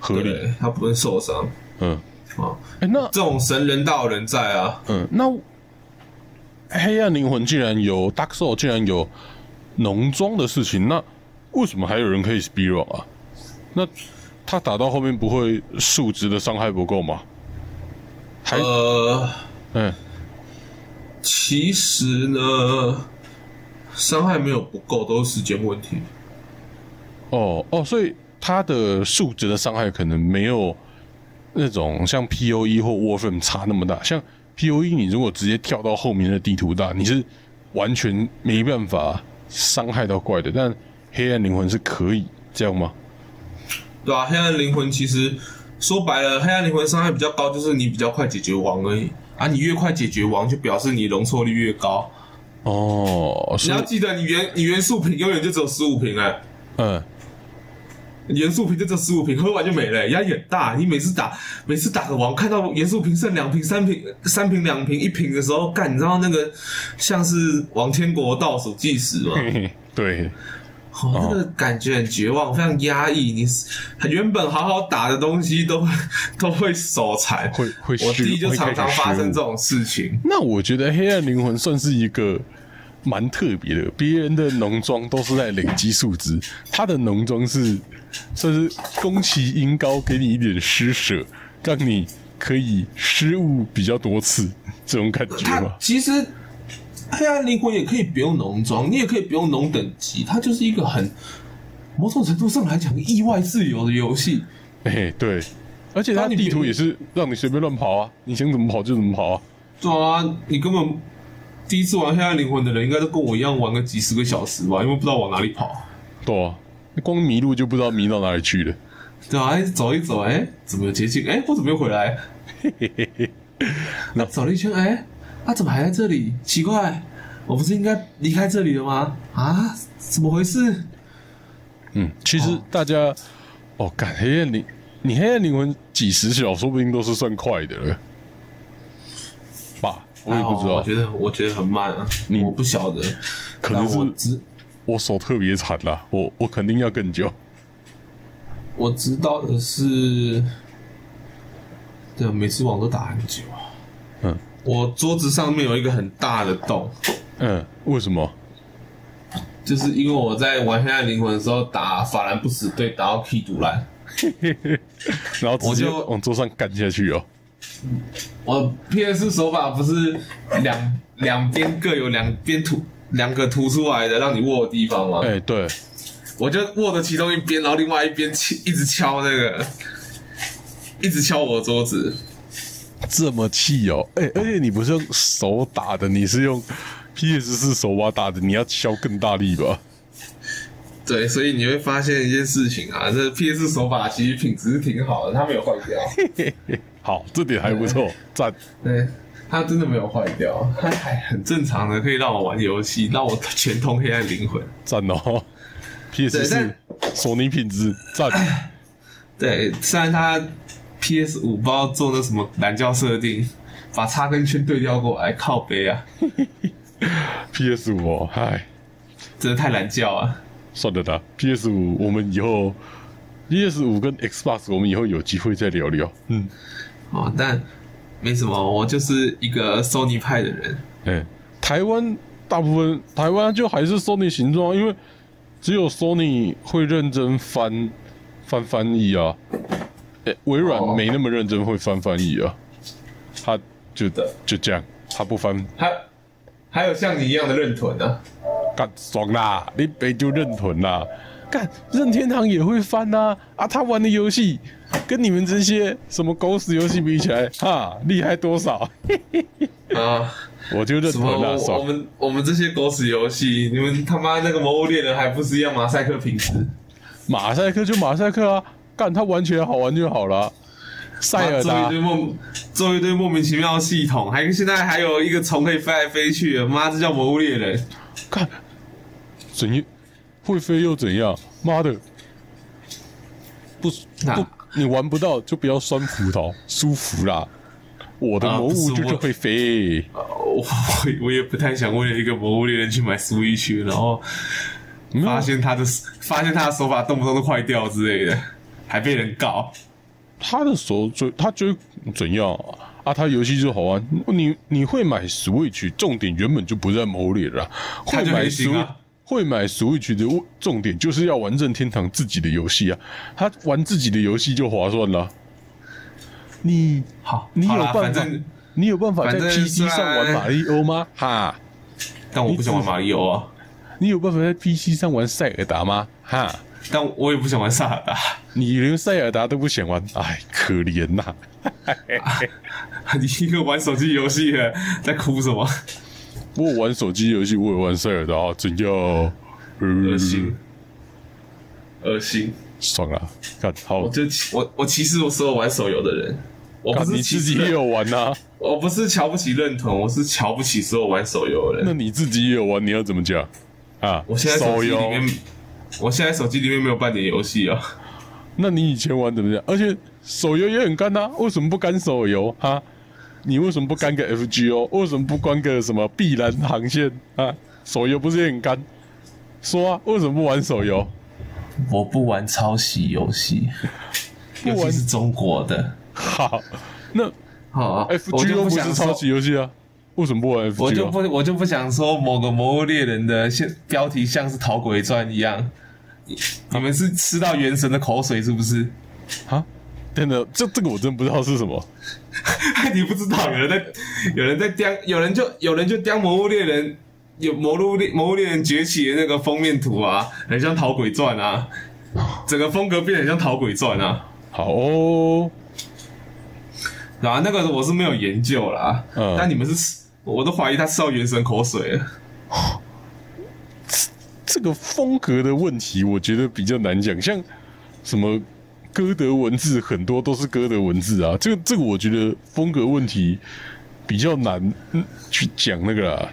S1: 合理。
S2: 他不能受伤
S1: 嗯，
S2: 啊。
S1: 哎、那
S2: 这种神人道人在啊，
S1: 嗯，那黑暗灵魂竟然有 Dark Soul 竟然有浓妆的事情，那为什么还有人可以 run 啊？那他打到后面不会数值的伤害不够吗？还
S2: 呃，
S1: 嗯
S2: 其实呢，伤害没有不够，都是时间问题。
S1: 哦哦，所以他的数值的伤害可能没有那种像 P O E 或 Warframe 差那么大。像 P O E，你如果直接跳到后面的地图大，你是完全没办法伤害到怪的。但黑暗灵魂是可以这样吗？
S2: 对啊，黑暗灵魂其实说白了，黑暗灵魂伤害比较高，就是你比较快解决完而已。啊，你越快解决完，就表示你容错率越高。
S1: 哦，
S2: 你要记得，你元你元素瓶永远就只有十五瓶哎，
S1: 嗯，
S2: 元素瓶就只有十五瓶，喝完就没了、压力很大。你每次打每次打个王，看到元素瓶剩两瓶、三瓶、三瓶、两瓶、一瓶的时候，干，你知道那个像是王天国倒数计时吗？
S1: 对，
S2: 哦，那个感觉很绝望，非常压抑。你原本好好打的东西都 都会手残，
S1: 会会
S2: 我
S1: 失
S2: 弟就常常发生这
S1: 种。
S2: 事情。
S1: 那我觉得黑暗灵魂算是一个蛮特别的，别人的农庄都是在累积数值，他的农庄是算是宫崎英高给你一点施舍，让你可以失误比较多次，这种感觉
S2: 它
S1: 吗？
S2: 其实黑暗灵魂也可以不用浓妆，你也可以不用浓等级，它就是一个很某种程度上来讲意外自由的游戏。
S1: 哎、对，而且它地图也是让你随便乱跑啊，你想怎么跑就怎么跑啊。
S2: 对啊，你根本第一次玩黑暗灵魂的人，应该都跟我一样玩个几十个小时吧，因为不知道往哪里跑。
S1: 对啊，光迷路就不知道迷到哪里去了。
S2: 对啊，走一走，哎、怎么有捷径？哎、我怎么又回来？嘿嘿嘿嘿那走了一圈，哎、他、怎么还在这里？奇怪，我不是应该离开这里了吗？啊，怎么回事？
S1: 嗯，其实大家，哦，干黑暗灵，你黑暗灵魂几十小，说不定都是算快的了，吧？我也不知道
S2: 我，觉得我觉得很慢啊，
S1: 你
S2: 我不晓得，
S1: 可能是
S2: 我知
S1: 我手特别惨啦，我我肯定要更久。
S2: 我知道的是，对，每次网都打很久啊。
S1: 嗯
S2: 我桌子上面有一个很大的洞，
S1: 嗯，为什么？
S2: 就是因为我在玩黑暗灵魂的时候打法兰不死队打到 K 独蓝，
S1: 然后直接
S2: 我就
S1: 往桌上干下去哦。
S2: 我 PS 手法不是两两边各有两边突两个凸出来的让你握的地方吗？
S1: 哎、对，
S2: 我就握着其中一边，然后另外一边敲，一直敲那个，一直敲我的桌子。
S1: 这么气哦！哎、而且你不是用手打的，你是用 PS 四手把打的，你要敲更大力吧？
S2: 对，所以你会发现一件事情啊，这 PS 手把其实品质是挺好的，它没有坏掉。
S1: 好，这点还不错，赞。
S2: 对，它真的没有坏掉，它还很正常的可以让我玩游戏，让我全通黑暗灵魂。
S1: 赞哦！PS
S2: 对
S1: 四索尼品质赞，
S2: 对，虽然它 PS 五不知道做那什么蓝教设定，把叉跟圈对调过来，靠背啊，
S1: PS 五哦，嗨，
S2: 真的太蓝教啊。
S1: 算了啦，PS 五我们以后 PS 五跟 Xbox 我们以后有机会再聊聊。嗯，
S2: 哦，但没什么，我就是一个 Sony 派的人。
S1: 哎、台湾大部分台湾就还是 Sony 形状，因为只有 Sony 会认真翻翻翻译啊，哎、微软
S2: 哦
S1: 没那么认真会翻翻译啊，他就
S2: 的
S1: 就这样，他不翻
S2: 还还有像你一样的认屯呢、
S1: 干爽啦，你北就认屯啦，干任天堂也会翻呐啊他玩的游戏跟你们这些什么狗屎游戏比起来，哈，厉害多少？
S2: 啊。
S1: 我就认
S2: 什么？
S1: 屯啦，
S2: 我。们我们这些狗屎游戏，你们他妈那个《魔物猎人》还不是一样马赛克品质？
S1: 马赛克就马赛克啊，干他完全好玩就好了。塞尔达
S2: 做一堆莫做一堆莫名其妙的系统，还现在还有一个虫可以飞来飞去，妈，这叫《魔物猎人》。
S1: 看怎样会飞又怎样？妈的，不不，你玩不到就不要酸葡萄，舒服啦。我的魔物就就会飞，
S2: 我我也不太想为了一个《魔物猎人》去买 Switch，然后发现他的发现他的手法动不动都坏掉之类的，还被人告。
S1: 他的手就他觉得怎样啊？啊，他游戏就好玩。你你会买 Switch，重点原本就不在某里了啦。会买 Switch，、
S2: 啊
S1: 会买 Switch 的重点就是要玩任天堂自己的游戏啊。他玩自己的游戏就划算了。你
S2: 好，
S1: 你有办法，你有办法在 PC 上玩马里欧吗？哈，
S2: 但我不想玩马里奥啊，
S1: 你有办法在 PC 上玩塞尔达吗？哈，
S2: 但我也不想玩萨尔达。
S1: 你连塞尔达都不想玩，哎，可怜呐、
S2: 你一个玩手机游戏的，在哭什么？
S1: 我玩手机游戏，我也玩塞尔达，怎样？
S2: 恶
S1: 恶
S2: 心，恶心！
S1: 爽啊！看好
S2: 我，就我我歧视我所有玩手游的人，我不是
S1: 你自己也有玩呐、
S2: 我不是瞧不起认同，我是瞧不起所有玩手游的人。
S1: 那你自己也有玩，你要怎么讲啊？
S2: 我现在手
S1: 手游，
S2: 机里面，我现在手机里面没有半点游戏啊。
S1: 那你以前玩怎么样？而且手游也很干呐、为什么不干手游啊？你为什么不干个 FGO？为什么不关个什么碧蓝航线啊？手游不是也很干？说啊，为什么不玩手游？
S2: 我不玩抄袭游戏，尤其是中国的。
S1: 好，那
S2: 好啊
S1: ，FGO 不是抄袭游戏啊？为什么不玩 FGO？
S2: 我就不我就不想说某个《魔物猎人》的现标题像是《讨鬼传》一样。你你们是吃到元神的口水是不是？
S1: 啊？真的，这这个我真不知道是什么。
S2: 你不知道有人在有人在叼，有人就有人就叼《魔物猎人》有《魔物猎魔物猎人崛起》的那个封面图啊，很像《逃鬼传》啊，整个风格变得很像《逃鬼传》啊。
S1: 好哦，
S2: 然后那个我是没有研究啦，
S1: 嗯
S2: 但你们是，我都怀疑他吃到元神口水了。
S1: 这个风格的问题，我觉得比较难讲。像什么歌德文字，很多都是歌德文字啊。这个这个，我觉得风格问题比较难、嗯、去讲那个啦。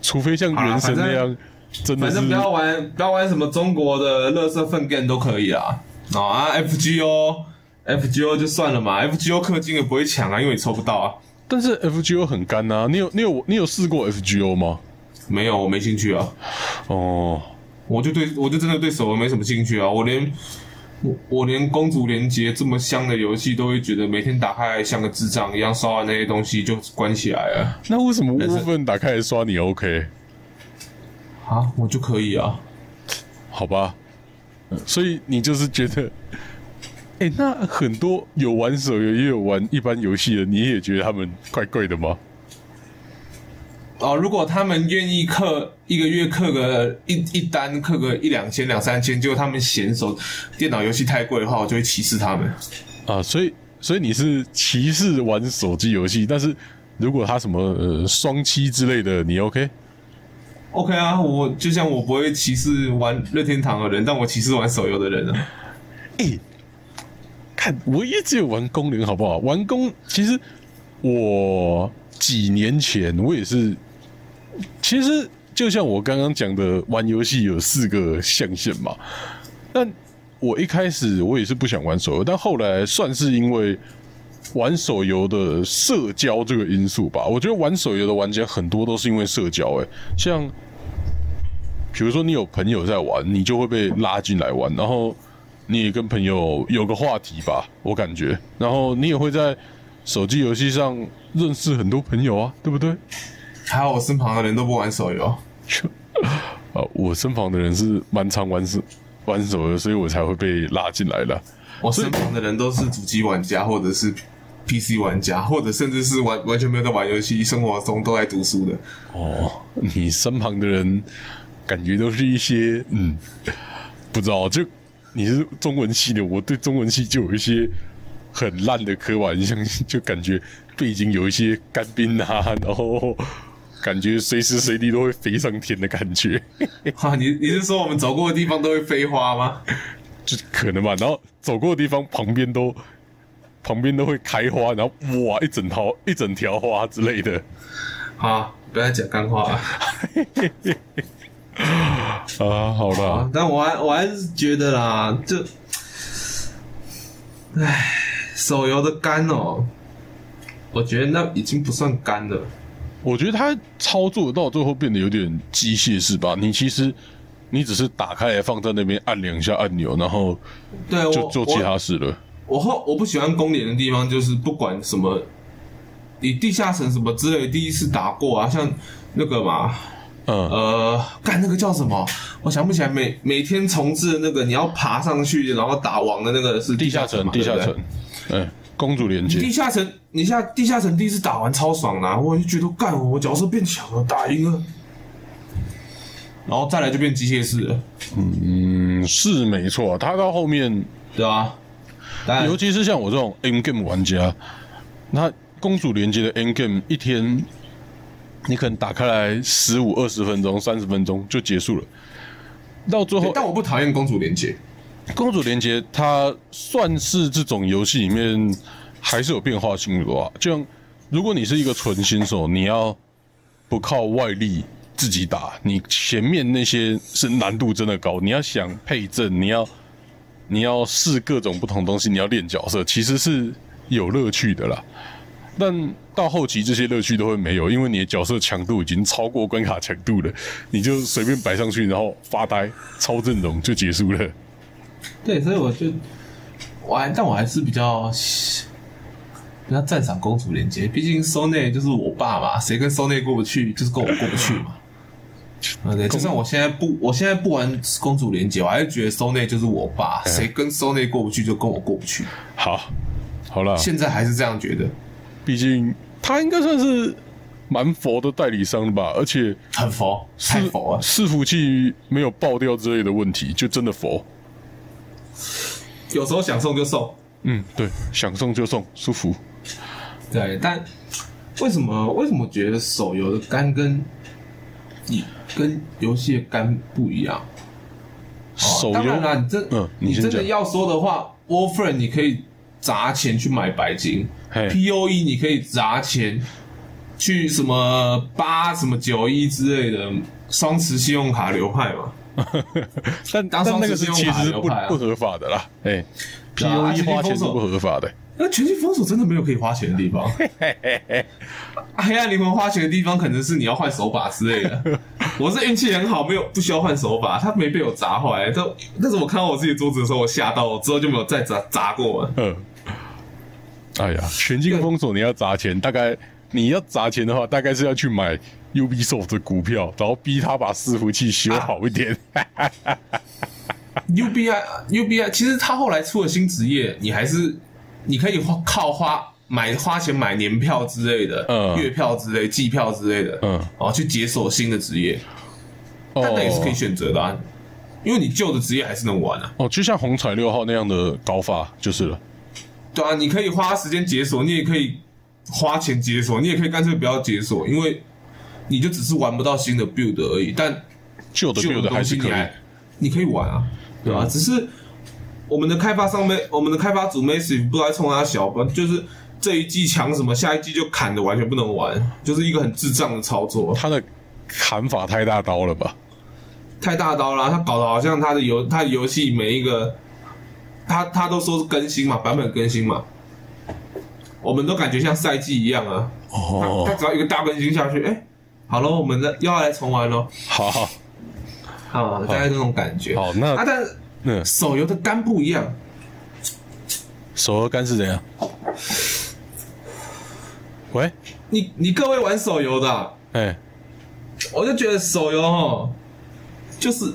S1: 除非像原神那样，真的是
S2: 反正不要玩不要玩什么中国的乐色粪 game 都可以啦。哦啊，FGO FGO 就算了嘛，FGO 氪金也不会抢啊，因为你抽不到啊。
S1: 但是 FGO 很干呐、你有你有你有试过 FGO 吗？
S2: 没有，我没兴趣啊。
S1: 哦，
S2: 我就对我就真的对手游没什么兴趣啊，我连我我连公主连接这么香的游戏都会觉得每天打开来像个智障一样，刷完那些东西就关起来了
S1: 那为什么部分打开来刷你 OK？
S2: 啊，我就可以啊。
S1: 好吧，所以你就是觉得，哎、那很多有玩手游也有玩一般游戏的，你也觉得他们怪怪的吗？
S2: 哦，如果他们愿意氪一个月氪个一一单，氪个一两千两三千，结果他们嫌手电脑游戏太贵的话，我就会歧视他们。
S1: 啊，所以所以你是歧视玩手机游戏，但是如果他什么呃双七之类的，你
S2: OK？OK 啊，我就像我不会歧视玩任天堂的人，但我歧视玩 手游的人啊。
S1: 哎、看我也只有玩工龄好不好？玩工其实我几年前我也是，其实就像我刚刚讲的，玩游戏有四个象限嘛。但我一开始我也是不想玩手游，但后来算是因为玩手游的社交这个因素吧。我觉得玩手游的玩家很多都是因为社交、欸，像比如说你有朋友在玩，你就会被拉进来玩，然后你也跟朋友有个话题吧，我感觉，然后你也会在手机游戏上认识很多朋友啊，对不对？
S2: 还好我身旁的人都不玩手游。
S1: 啊，我身旁的人是蛮常玩手玩手游，所以我才会被拉进来的。
S2: 我身旁的人都是主机玩家，或者是 PC 玩家，或者甚至是完完全没有在玩游戏，生活中都在读书的。
S1: 哦，你身旁的人感觉都是一些嗯，不知道，就你是中文系的，我对中文系就有一些很烂的刻板印象，就感觉背景有一些干冰啊，然后感觉随时随地都会飞上天的感觉，
S2: 哈，你你是说我们走过的地方都会飞花吗？
S1: 就可能吧。然后走过的地方旁边都旁边都会开花，然后哇一整条一整条花之类的
S2: 好，不要再讲干话了。
S1: 啊。好了
S2: 啊，，但我还我还是觉得啦，就，唉，手游的干哦，我觉得那已经不算干了。
S1: 我觉得它操作到最后变得有点机械式吧。你其实你只是打开来放在那边按两下按钮，然后
S2: 对，
S1: 就做其他事了。
S2: 我后我不喜欢公联的地方就是不管什么，你地下城什么之类，第一次打过啊，像那个嘛，
S1: 嗯，
S2: 呃，干那个叫什么？我想不起来。每每天重置的那个，你要爬上去，然后打王的那个是
S1: 地下城，地下。城，嗯，公主连
S2: 接地，下城，你下地下城第一次打完超爽的、啊，我就觉得干我角色变强了，打赢了，然后再来就变机械式了，
S1: 嗯，是没错。他到后面，
S2: 对吧？当然
S1: 尤其是像我这种 N game 玩家，那公主连接的 N game 一天，你可能打开来十五、二十分钟、三十分钟就结束了。到最后，
S2: 但我不讨厌公主连接，
S1: 公主连接它算是这种游戏里面还是有变化性的啊？就像如果你是一个纯新手，你要不靠外力自己打，你前面那些是难度真的高，你要想配阵，你要你要试各种不同东西，你要练角色，其实是有乐趣的啦。但到后期这些乐趣都会没有，因为你的角色强度已经超过关卡强度了，你就随便摆上去，然后发呆超阵容就结束了。
S2: 对，所以我就我还但我还是比较比较赞赏公主连接，毕竟 Sony 就是我爸嘛，谁跟 Sony 过不去，就是跟我过不去嘛。啊，对，就算我现在不，我现在不玩公主连接，我还是觉得 Sony 就是我爸，谁跟 Sony 过不去就跟我过不去。
S1: 好，好了，
S2: 现在还是这样觉得，
S1: 毕竟他应该算是蛮佛的代理商了吧，而且
S2: 很佛，太佛了。
S1: 伺服器没有爆掉之类的问题，就真的佛。
S2: 有时候想送就送，
S1: 嗯，对，想送就送，舒服。
S2: 对，但为什么为什么觉得手游的肝跟你跟游戏的肝不一样？
S1: 手游
S2: 当然啦，你真
S1: 嗯你
S2: 你真的要说的话，Warframe 你可以砸钱去买白金
S1: 嘿
S2: ，POE 你可以砸钱去什么八什么九一之类的双持信用卡流派嘛。
S1: 但
S2: 当
S1: 但那个是
S2: 双持信用卡
S1: 其实不
S2: 流派啊
S1: 不合法的啦，哎
S2: 对啊
S1: ，POE 花钱是不合法的。
S2: 那全境封锁真的没有可以花钱的地方。黑暗灵魂花钱的地方可能是你要换手把之类的。我是运气很好，没有不需要换手把，它没被我砸坏。但但是我看到我自己桌子的时候，我吓到，我之后就没有再砸砸过了。
S1: 嗯，哎呀，全境封锁你要砸钱，大概你要砸钱的话，大概是要去买 Ubisoft 的股票，然后逼他把伺服器修好一点。
S2: UBI UBI，其实他后来出了新职业，你还是你可以花靠花买花钱买年票之类的，
S1: 嗯
S2: 月票之类、季票之类的，
S1: 嗯，
S2: 哦，去解锁新的职业，
S1: 哦
S2: 但那也是可以选择的啊，因为你旧的职业还是能玩啊。
S1: 哦，就像红彩六号那样的搞法就是了。
S2: 对啊，你可以花时间解锁，你也可以花钱解锁，你也可以干脆不要解锁，因为你就只是玩不到新的 build 而已。但
S1: 旧的
S2: 旧
S1: build
S2: 的
S1: 还是可以，
S2: 你可以玩啊，对吧、只是我们的开发上面，我们的开发组 Massive 不知道在冲他小吧，就是这一季强什么，下一季就砍的完全不能玩，就是一个很智障的操作，
S1: 他的砍法太大刀了吧？
S2: 太大刀了，他搞得好像他的游他的游戏每一个，他他都说是更新嘛，版本更新嘛。我们都感觉像赛季一样啊，他
S1: 哦
S2: 他，只要一个大更新下去，哎、好了，我们的又要来重玩喽，
S1: 好好
S2: 啊，大概这种感觉。
S1: 好，那
S2: 啊，但是
S1: 那
S2: 手游的肝不一样，
S1: 手游肝是怎样？喂，
S2: 你你各位玩手游的啊、
S1: 哎，
S2: 我就觉得手游哦，就是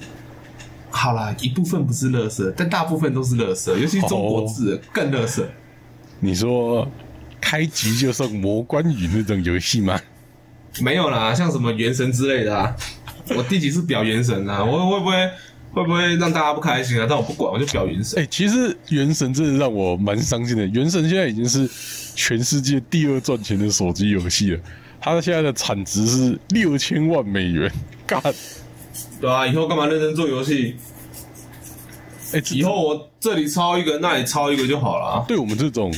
S2: 好啦，一部分不是乐色，但大部分都是乐色，尤其是中国字的更乐色。
S1: 你说开局就送魔关羽那种游戏吗？
S2: 没有啦，像什么原神之类的啊，我第几次表原神啊？我会不会会不会让大家不开心啊？但我不管，我就表原神。
S1: 哎、其实《原神》真的让我蛮伤心的。《原神》现在已经是全世界第二赚钱的手机游戏了，它现在的产值是六千万美元。干，
S2: 对啊，以后干嘛认真做游戏？
S1: 哎、这
S2: 以后我这里抄一个，那里抄一个就好了啊。
S1: 对我们这种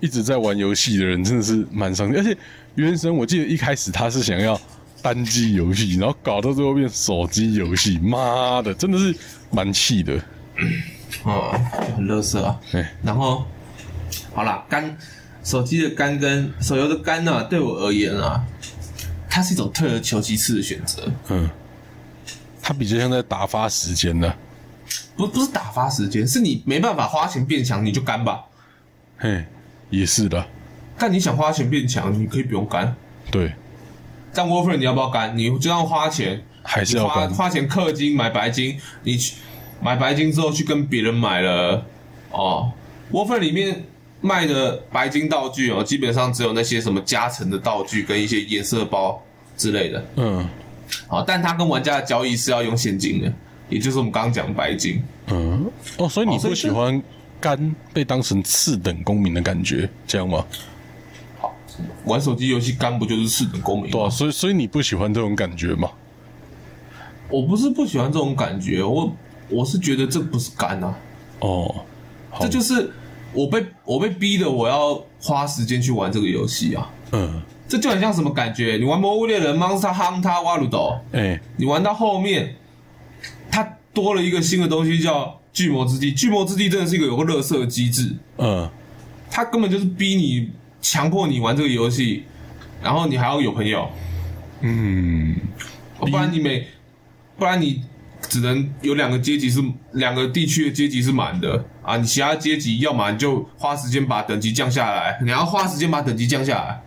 S1: 一直在玩游戏的人，真的是蛮伤心。而且《原神》，我记得一开始他是想要单机游戏，然后搞到最后变手机游戏，妈的，真的是蛮气的。
S2: 哦，就很乐色啊。
S1: 哎、
S2: 然后，好啦，肝手机的肝跟手游的肝呢、对我而言啊，它是一种退而求其次的选择，
S1: 嗯，它比较像在打发时间的。
S2: 不不是打发时间，是你没办法花钱变强，你就干吧。
S1: 嘿，也是的，
S2: 但你想花钱变强，你可以不用干。
S1: 对，
S2: 但 Warframe 你要不要肝？你就要花钱，
S1: 还是要干。
S2: 花花钱氪金买白金，你去买白金之后去跟别人买了哦，Warframe 里面卖的白金道具哦，基本上只有那些什么加成的道具跟一些颜色包之类的。
S1: 嗯
S2: 好，但它跟玩家的交易是要用现金的，也就是我们刚刚讲白金。
S1: 嗯，哦，所以你不喜欢肝被当成次等公民的感觉，这样吗？
S2: 好，玩手机游戏干不就是四等公民吗？
S1: 对啊，所以所以你不喜欢这种感觉吗？
S2: 我不是不喜欢这种感觉，我我是觉得这不是干啊，
S1: 哦，好
S2: 这就是我被我被逼的，我要花时间去玩这个游戏啊。
S1: 嗯，
S2: 这就很像什么感觉？你玩《魔物猎人》Monster Hunter w a l u d
S1: 哎、
S2: 你玩到后面，它多了一个新的东西叫巨魔之地。巨魔之地真的是一个有个乐色机制，
S1: 嗯，
S2: 它根本就是逼你、强迫你玩这个游戏，然后你还要有朋友，
S1: 嗯，
S2: 不然你每，不然你只能有两个阶级是两个地区的阶级是满的啊，你其他阶级要么你就花时间把等级降下来，你要花时间把等级降下来，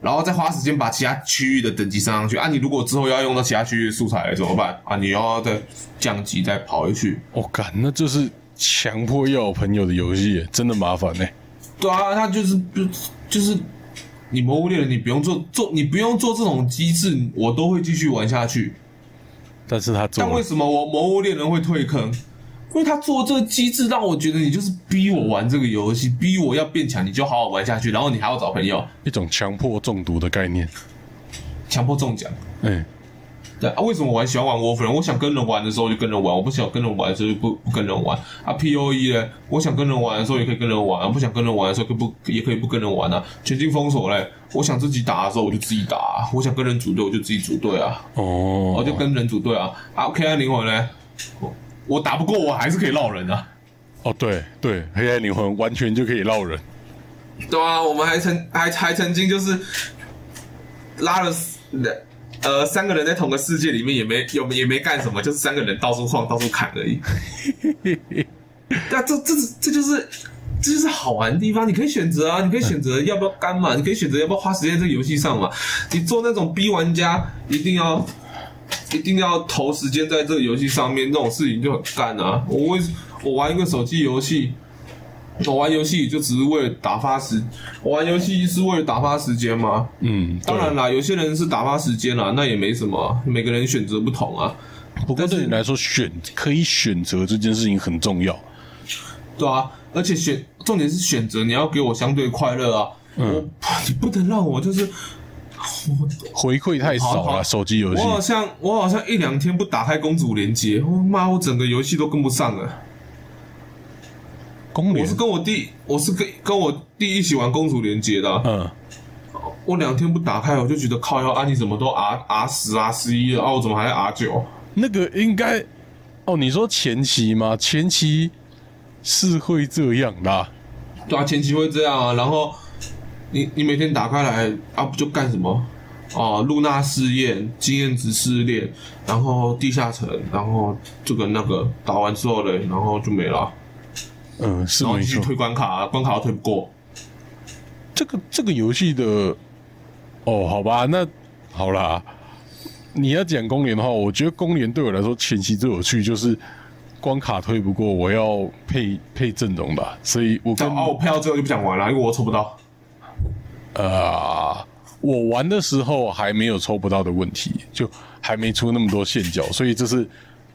S2: 然后再花时间把其他区域的等级升上去啊。你如果之后要用到其他区域的素材怎么办啊？你又要再降级再跑回去。
S1: 我、哦、干，那就是强迫要有朋友的游戏，真的麻烦呢。
S2: 对啊，他就是就就是你魔物猎人，你不用做做，你不用做这种机制，我都会继续玩下去。
S1: 但是他做，
S2: 但为什么我魔物猎人会退坑？因为他做这个机制让我觉得你就是逼我玩这个游戏，逼我要变强，你就好好玩下去，然后你还要找朋友，
S1: 一种强迫中毒的概念。
S2: 强迫中奖。
S1: 哎、
S2: 对啊，为什么我很喜欢玩 Warframe？我想跟人玩的时候就跟人玩，我不想跟人玩的时候就不不跟人玩。啊，P O E 呢？我想跟人玩的时候也可以跟人玩，啊，不想跟人玩的时候可不也可以不跟人玩啊。全境封锁嘞，我想自己打的时候我就自己打、啊，我想跟人组队我就自己组队啊，
S1: 哦，
S2: 我就跟人组队啊。啊，K 暗灵魂呢？我我打不过我还是可以绕人啊。
S1: 哦，对对，黑暗灵魂完全就可以绕人。
S2: 对啊，我们还曾还还曾经就是拉了呃三个人在同个世界里面也没有也没干什么，就是三个人到处晃到处砍而已。那这这这就是这就是好玩的地方，你可以选择啊，你可以选择要不要干嘛，你可以选择要不要花时间在这个游戏上嘛。你做那种逼玩家一定要一定要投时间在这个游戏上面，这种事情就很干啊。我为我玩一个手机游戏，我玩游戏就只是为了打发时，我玩游戏是为了打发时间吗？
S1: 嗯，
S2: 当然啦，有些人是打发时间啦，那也没什么，每个人选择不同啊。
S1: 不过对你来说，选可以选择这件事情很重要。
S2: 对啊，而且选重点是选择，你要给我相对快乐啊。我你不能让我就是
S1: 回馈太少了，手机游戏
S2: 我。好像我好像一两天不打开公主连接，我妈我整个游戏都跟不上了。
S1: 公联
S2: 我是，跟我弟，我是跟跟我弟一起玩公主连接的啊、
S1: 嗯，
S2: 我两天不打开，我就觉得靠要啊，你怎么都 R R 十 R 十一了啊？我怎么还 R 九？
S1: 那个应该，哦，你说前期吗？前期是会这样的啊、
S2: 对啊，前期会这样啊，然后你你每天打开来啊，不就干什么？哦，露娜试验、经验值试炼，然后地下城，然后这个那个打完之后嘞，然后就没了，
S1: 嗯，是。
S2: 然后继续推关卡，关卡都推不过。
S1: 这个这个游戏的，哦，好吧，那好啦。你要讲公联的话，我觉得公联对我来说前期最有趣就是关卡推不过，我要配配阵容吧，所以我跟
S2: 哦啊，我配到最后就不想玩了，因为我抽不到。
S1: 呃，我玩的时候还没有抽不到的问题，就还没出那么多线角，所以这是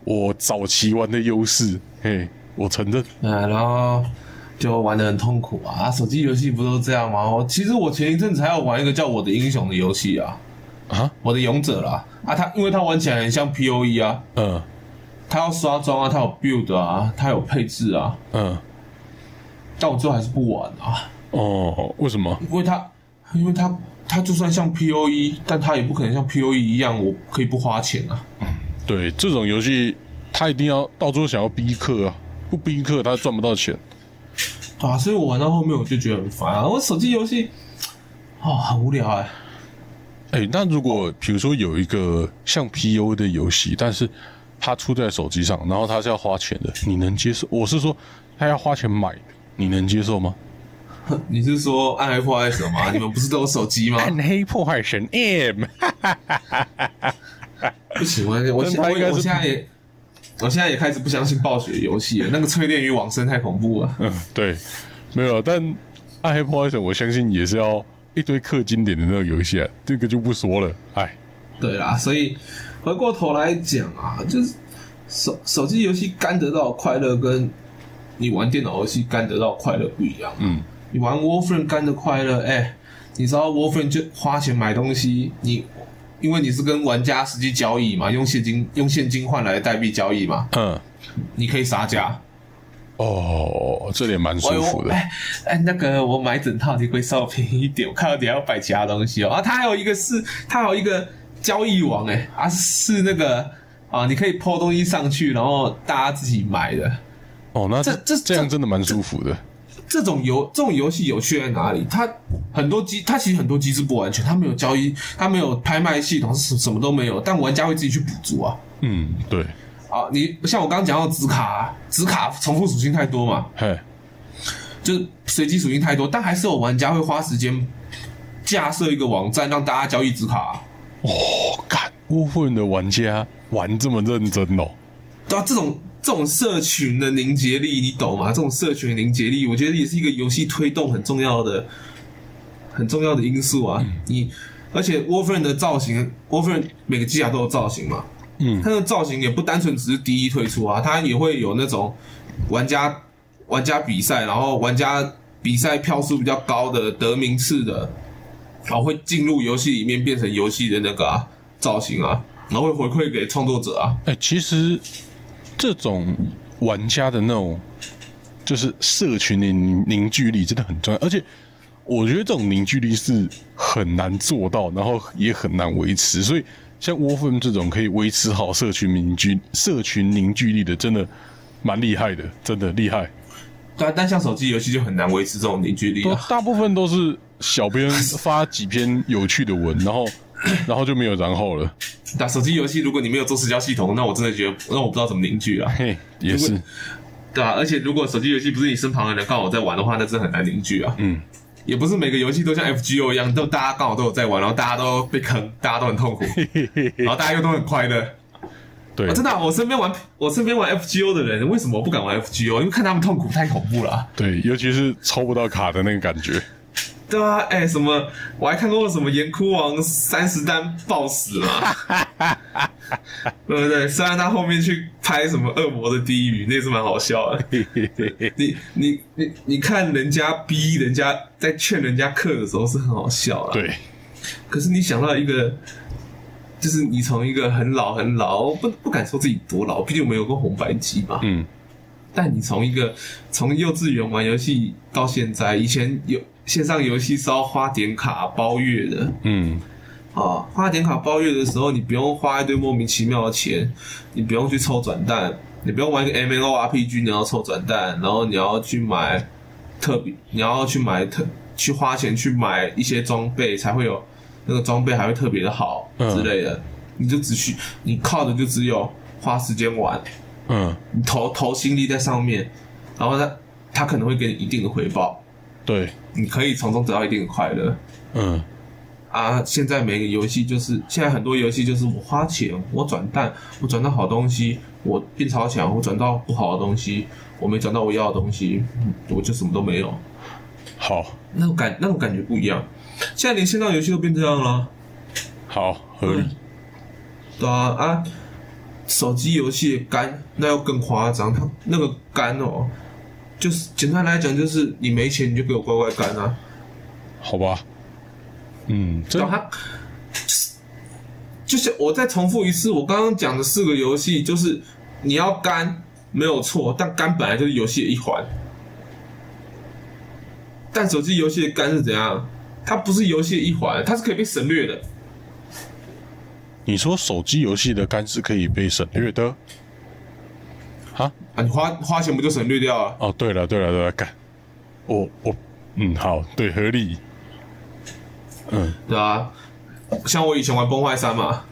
S1: 我早期玩的优势。嘿，我承认。
S2: 嗯，然后就玩的很痛苦啊！啊手机游戏不都这样吗？我其实我前一阵子还要玩一个叫《我的英雄》的游戏啊，
S1: 啊，
S2: 我的勇者啦啊，它因为它玩起来很像 P O E 啊，
S1: 嗯
S2: 它要刷装啊，它有 build 啊，它有配置啊，
S1: 嗯，
S2: 但我最后还是不玩啊，
S1: 哦，为什么？
S2: 因为它因为它它就算像 P O E，但它也不可能像 P O E 一样，我可以不花钱啊。
S1: 对这种游戏，他一定要到最后想要逼氪啊，不逼客他赚不到钱。
S2: 啊，所以我玩到后面我就觉得很烦啊，我手机游戏哦很无聊哎、
S1: 哎、那如果比如说有一个像 PU 的游戏，但是它出在手机上，然后它是要花钱的，你能接受？我是说，它要花钱买，你能接受吗？
S2: 你是说暗黑破坏神吗？你们不是都有手机吗？
S1: 暗黑破坏神 M，
S2: 不行，我我我我现在也，我现在也开始不相信暴雪游戏了。那个淬炼与往生太恐怖了。
S1: 嗯，对，没有，但暗黑破坏神我相信也是要一堆氪金点的那个游戏啊，这个就不说了。哎，
S2: 对啦，所以回过头来讲啊，就是手手机游戏干得到快乐，跟你玩电脑游戏干得到快乐不一样。
S1: 嗯，
S2: 你玩 Warframe 干的快乐，哎、你知道 Warframe 就花钱买东西，你因为你是跟玩家实际交易嘛，用现金用现金换来的代币交易嘛，
S1: 嗯，
S2: 你可以杀价。
S1: 哦，这点蛮舒服的。
S2: 哎哎，那个我买整套你会稍微便宜一点，我看到你还要摆其他东西哦。啊，它还有一个是，它还有一个交易网哎，啊是那个啊，你可以抛东西上去，然后大家自己买的。
S1: 哦，那
S2: 这这
S1: 这样真的蛮舒服的。
S2: 这种游这种游戏有趣在哪里？它很多机，它其实很多机制不完全，它没有交易，它没有拍卖系统，是什么都没有，但玩家会自己去补足啊。
S1: 嗯，对，
S2: 啊，你像我刚刚讲到紫卡，紫卡重复属性太多嘛，
S1: 嘿，
S2: 就是随机属性太多，但还是有玩家会花时间架设一个网站让大家交易紫卡啊、
S1: 我干，乌混的玩家玩这么认真哦。
S2: 对啊，这种这种社群的凝结力，你懂吗？这种社群的凝结力，我觉得也是一个游戏推动很重要的、很重要的因素啊。你而且 Warframe 的造型，Warframe 每个机甲都有造型嘛，
S1: 嗯
S2: 它的造型也不单纯只是第一推出啊，它也会有那种玩家玩家比赛，然后玩家比赛票数比较高的得名次的，然后会进入游戏里面变成游戏的那个、啊、造型啊，然后会回馈给创作者啊。
S1: 哎、其实这种玩家的那种就是社群的凝凝聚力真的很重要，而且我觉得这种凝聚力是很难做到，然后也很难维持，所以像 Warframe 这种可以维持好社群凝聚社群凝聚力的，真的蛮厉害的，真的厉害。
S2: 对啊，但像手机游戏就很难维持这种凝聚力啊。
S1: 大部分都是小编发几篇有趣的文，然后然后就没有然后了。
S2: 打手机游戏，如果你没有做社交系统，那我真的觉得，那我不知道怎么凝聚啊。
S1: 嘿，也是，
S2: 对啊，而且如果手机游戏不是你身旁的人刚好在玩的话，那真的很难凝聚啊。
S1: 嗯，
S2: 也不是每个游戏都像 FGO 一样，都大家刚好都有在玩，然后大家都被坑，大家都很痛苦，然后大家又都很快乐。
S1: 对
S2: 啊真的啊、我身边玩我身边玩 FGO 的人，为什么我不敢玩 FGO？因为看他们痛苦太恐怖了啊、
S1: 对，尤其是抽不到卡的那个感觉。
S2: 对啊，哎、什么？我还看过什么岩窟王三十单爆死嘛，对不对？虽然他后面去拍什么恶魔的地狱，那也是蛮好笑的。你你你你看人家逼人家在劝人家氪的时候是很好笑啦。
S1: 对，
S2: 可是你想到一个，就是你从一个很老很老，不不敢说自己多老，毕竟我们有个红白机嘛。
S1: 嗯，
S2: 但你从一个从幼稚园玩游戏到现在，以前有线上游戏是要花点卡包月的。
S1: 嗯，
S2: 啊，花点卡包月的时候，你不用花一堆莫名其妙的钱，你不用去抽转蛋，你不用玩一个 M L O R P G，你要抽转蛋，然后你要去买特别，你要去买特去花钱去买一些装备，才会有那个装备还会特别的好
S1: 嗯。
S2: 之类的，你就只需你靠的就只有花时间玩。
S1: 嗯，
S2: 你投投心力在上面，然后他他可能会给你一定的回报，
S1: 对，
S2: 你可以从中得到一定的快乐
S1: 嗯，
S2: 啊。现在每个游戏就是现在很多游戏就是我花钱，我转蛋，我转到好东西，我变超强，我转到不好的东西，我没转到我要的东西，我就什么都没有，
S1: 好，
S2: 那种感那种感觉不一样。现在连线上游戏都变这样了，
S1: 好，合理。
S2: 对啊啊，手机游戏的肝那要更夸张，它那个肝哦，就是简单来讲就是你没钱你就给我乖乖干啊，
S1: 好吧，嗯，这
S2: 然后它就是就是我再重复一次，我刚刚讲的四个游戏，就是你要肝没有错，但肝本来就是游戏的一环，但手机游戏的肝是怎样？它不是游戏的一环，它是可以被省略的。
S1: 你说手机游戏的肝是可以被省略的？哈？
S2: 啊，你花花钱不就省略掉了？
S1: 哦，对了，对了，对了，干，我我嗯，好，对，合理。嗯
S2: 对啊，像我以前玩崩坏三嘛，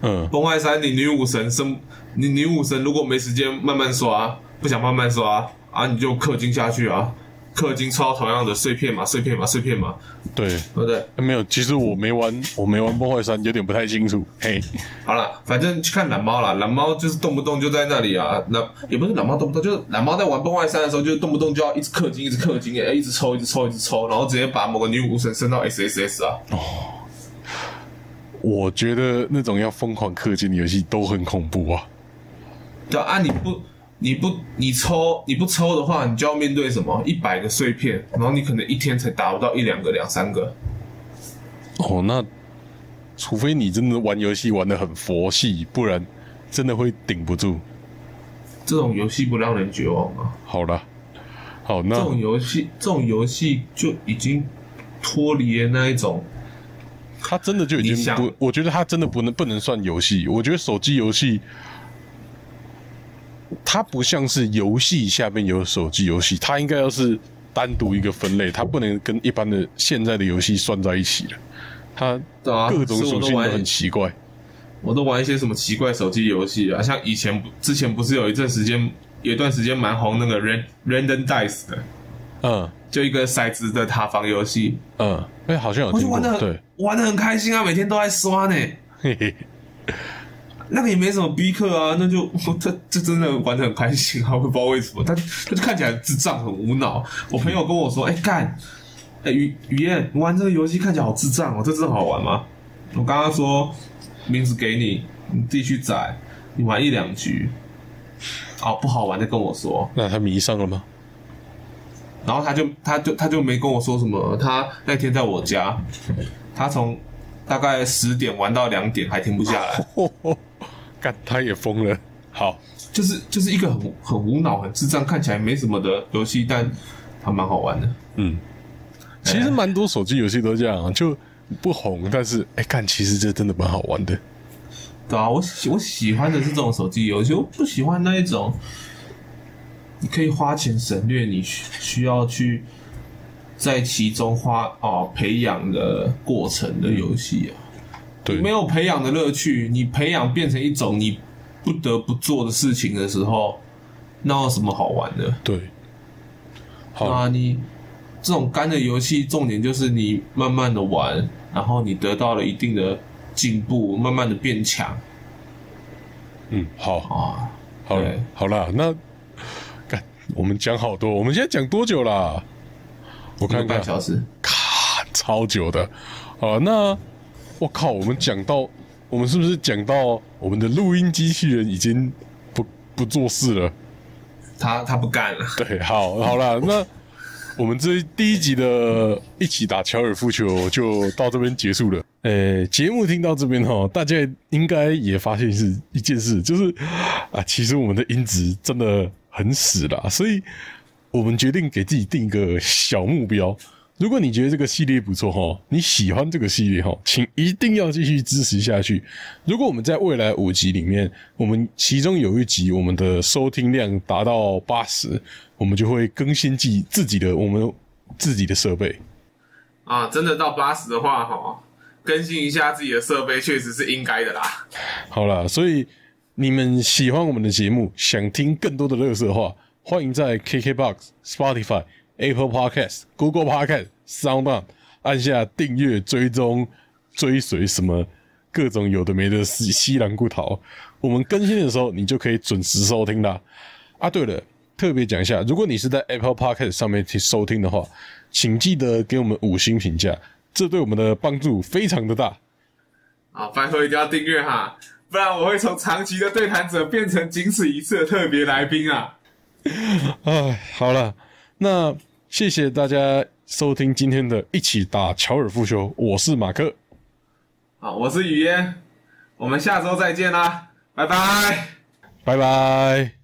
S1: 嗯，
S2: 崩坏三，你女武神生，你女武神如果没时间慢慢刷，不想慢慢刷啊，你就氪金下去啊，氪金抽到同样的碎片嘛，碎片嘛，碎片嘛，
S1: 对，
S2: 对不对？
S1: 没有，其实我没玩，我没玩《崩坏三》，有点不太清楚。嘿，
S2: 好了，反正去看懒猫啦，懒猫就是动不动就在那里啊，那也不是懒猫动不动，就是懒猫在玩崩坏三的时候，就动不动就要一直氪金，一直氪金，哎，一直抽，一直抽，一直抽，然后直接把某个女武神升到 SSS 啊，哦
S1: 我觉得那种要疯狂氪金的游戏都很恐怖啊。
S2: 对啊，啊你不你不你抽你不抽的话，你就要面对什么一百个碎片，然后你可能一天才打不到一两个、两三个。
S1: 哦，那除非你真的玩游戏玩的很佛系，不然真的会顶不住。
S2: 这种游戏不让人绝望啊！
S1: 好了，好那，
S2: 这
S1: 那
S2: 种游戏，这种游戏就已经脱离了那一种，
S1: 它真的就已经不，我觉得它真的不能不能算游戏。我觉得手机游戏，它不像是游戏下面有手机游戏，它应该要是单独一个分类，它不能跟一般的现在的游戏算在一起的。它各种
S2: 所以我都玩
S1: 属性都很奇怪。
S2: 我都玩一些什么奇怪手机游戏啊，像以前之前不是有一阵时间，有一段时间蛮红那个 Ran Random Dice 的，
S1: 嗯
S2: 就一个骰子的塔防游戏，
S1: 嗯，哎、好像有听过
S2: 我就玩的，
S1: 对，
S2: 玩的很开心啊，每天都在刷呢。
S1: 嘿嘿，
S2: 那个也没什么逼客啊，那就 这这真的玩的很开心啊，我也不知道为什么，他他就看起来智障，很无脑。我朋友跟我说，哎、干，哎、雨雨燕，你玩这个游戏看起来好智障哦，这真的好玩吗？我刚刚说名字给你，你自己去载，你玩一两局，哦不好玩再跟我说。
S1: 那他迷上了吗？
S2: 然后他就他就他就没跟我说什么，他那天在我家，他从大概十点玩到两点还停不下来。
S1: 干，他也疯了。好，
S2: 就是就是一个很很无脑、很智障，看起来没什么的游戏，但它蛮好玩的。
S1: 嗯，其实蛮多手机游戏都这样啊，就不红，但是哎，干，其实这真的蛮好玩的。
S2: 对啊，我喜我喜欢的是这种手机游戏，我不喜欢那一种你可以花钱省略你需需要去在其中花哦培养的过程的游戏啊，
S1: 对，
S2: 没有培养的乐趣，你培养变成一种你不得不做的事情的时候，那有什么好玩的？
S1: 对，好，
S2: 啊，你这种干的游戏，重点就是你慢慢的玩，然后你得到了一定的进步，慢慢的变强，
S1: 嗯，好，
S2: 啊，
S1: 好了，好了，那干，我们讲好多，我们现在讲多久啦？我看看，
S2: 半小时。
S1: 咔，超久的。好，那我靠，我们讲到，我们是不是讲到我们的录音机器人已经不不做事了？
S2: 他他不干了，
S1: 对，好，好了，那我们这第一集的一起打乔尔夫球就到这边结束了。呃，节目听到这边哈，大家应该也发现是一件事，就是啊，其实我们的音质真的很死了，所以我们决定给自己定一个小目标。如果你觉得这个系列不错哈，你喜欢这个系列哈，请一定要继续支持下去。如果我们在未来五集里面，我们其中有一集我们的收听量达到八十，我们就会更新自自己的我们自己的设备。
S2: 啊，真的到八十的话，哈，更新一下自己的设备，确实是应该的啦。
S1: 好啦，所以你们喜欢我们的节目，想听更多的乐色话，欢迎在 KKBox、Spotify、Apple Podcast、Google Podcast、SoundOn 按下订阅、追踪、追随什么各种有的没的西西兰骨头。我们更新的时候，你就可以准时收听啦。啊，对了，特别讲一下，如果你是在 Apple Podcast 上面去收听的话，请记得给我们五星评价，这对我们的帮助非常的大。
S2: 啊，拜托一定要订阅哈，不然我会从长期的对谈者变成仅此一次的特别来宾啊。
S1: 哎，好了，那谢谢大家收听今天的一起打乔尔夫球，我是马克，
S2: 好，我是雨嫣，我们下周再见啦，拜拜。
S1: 拜拜。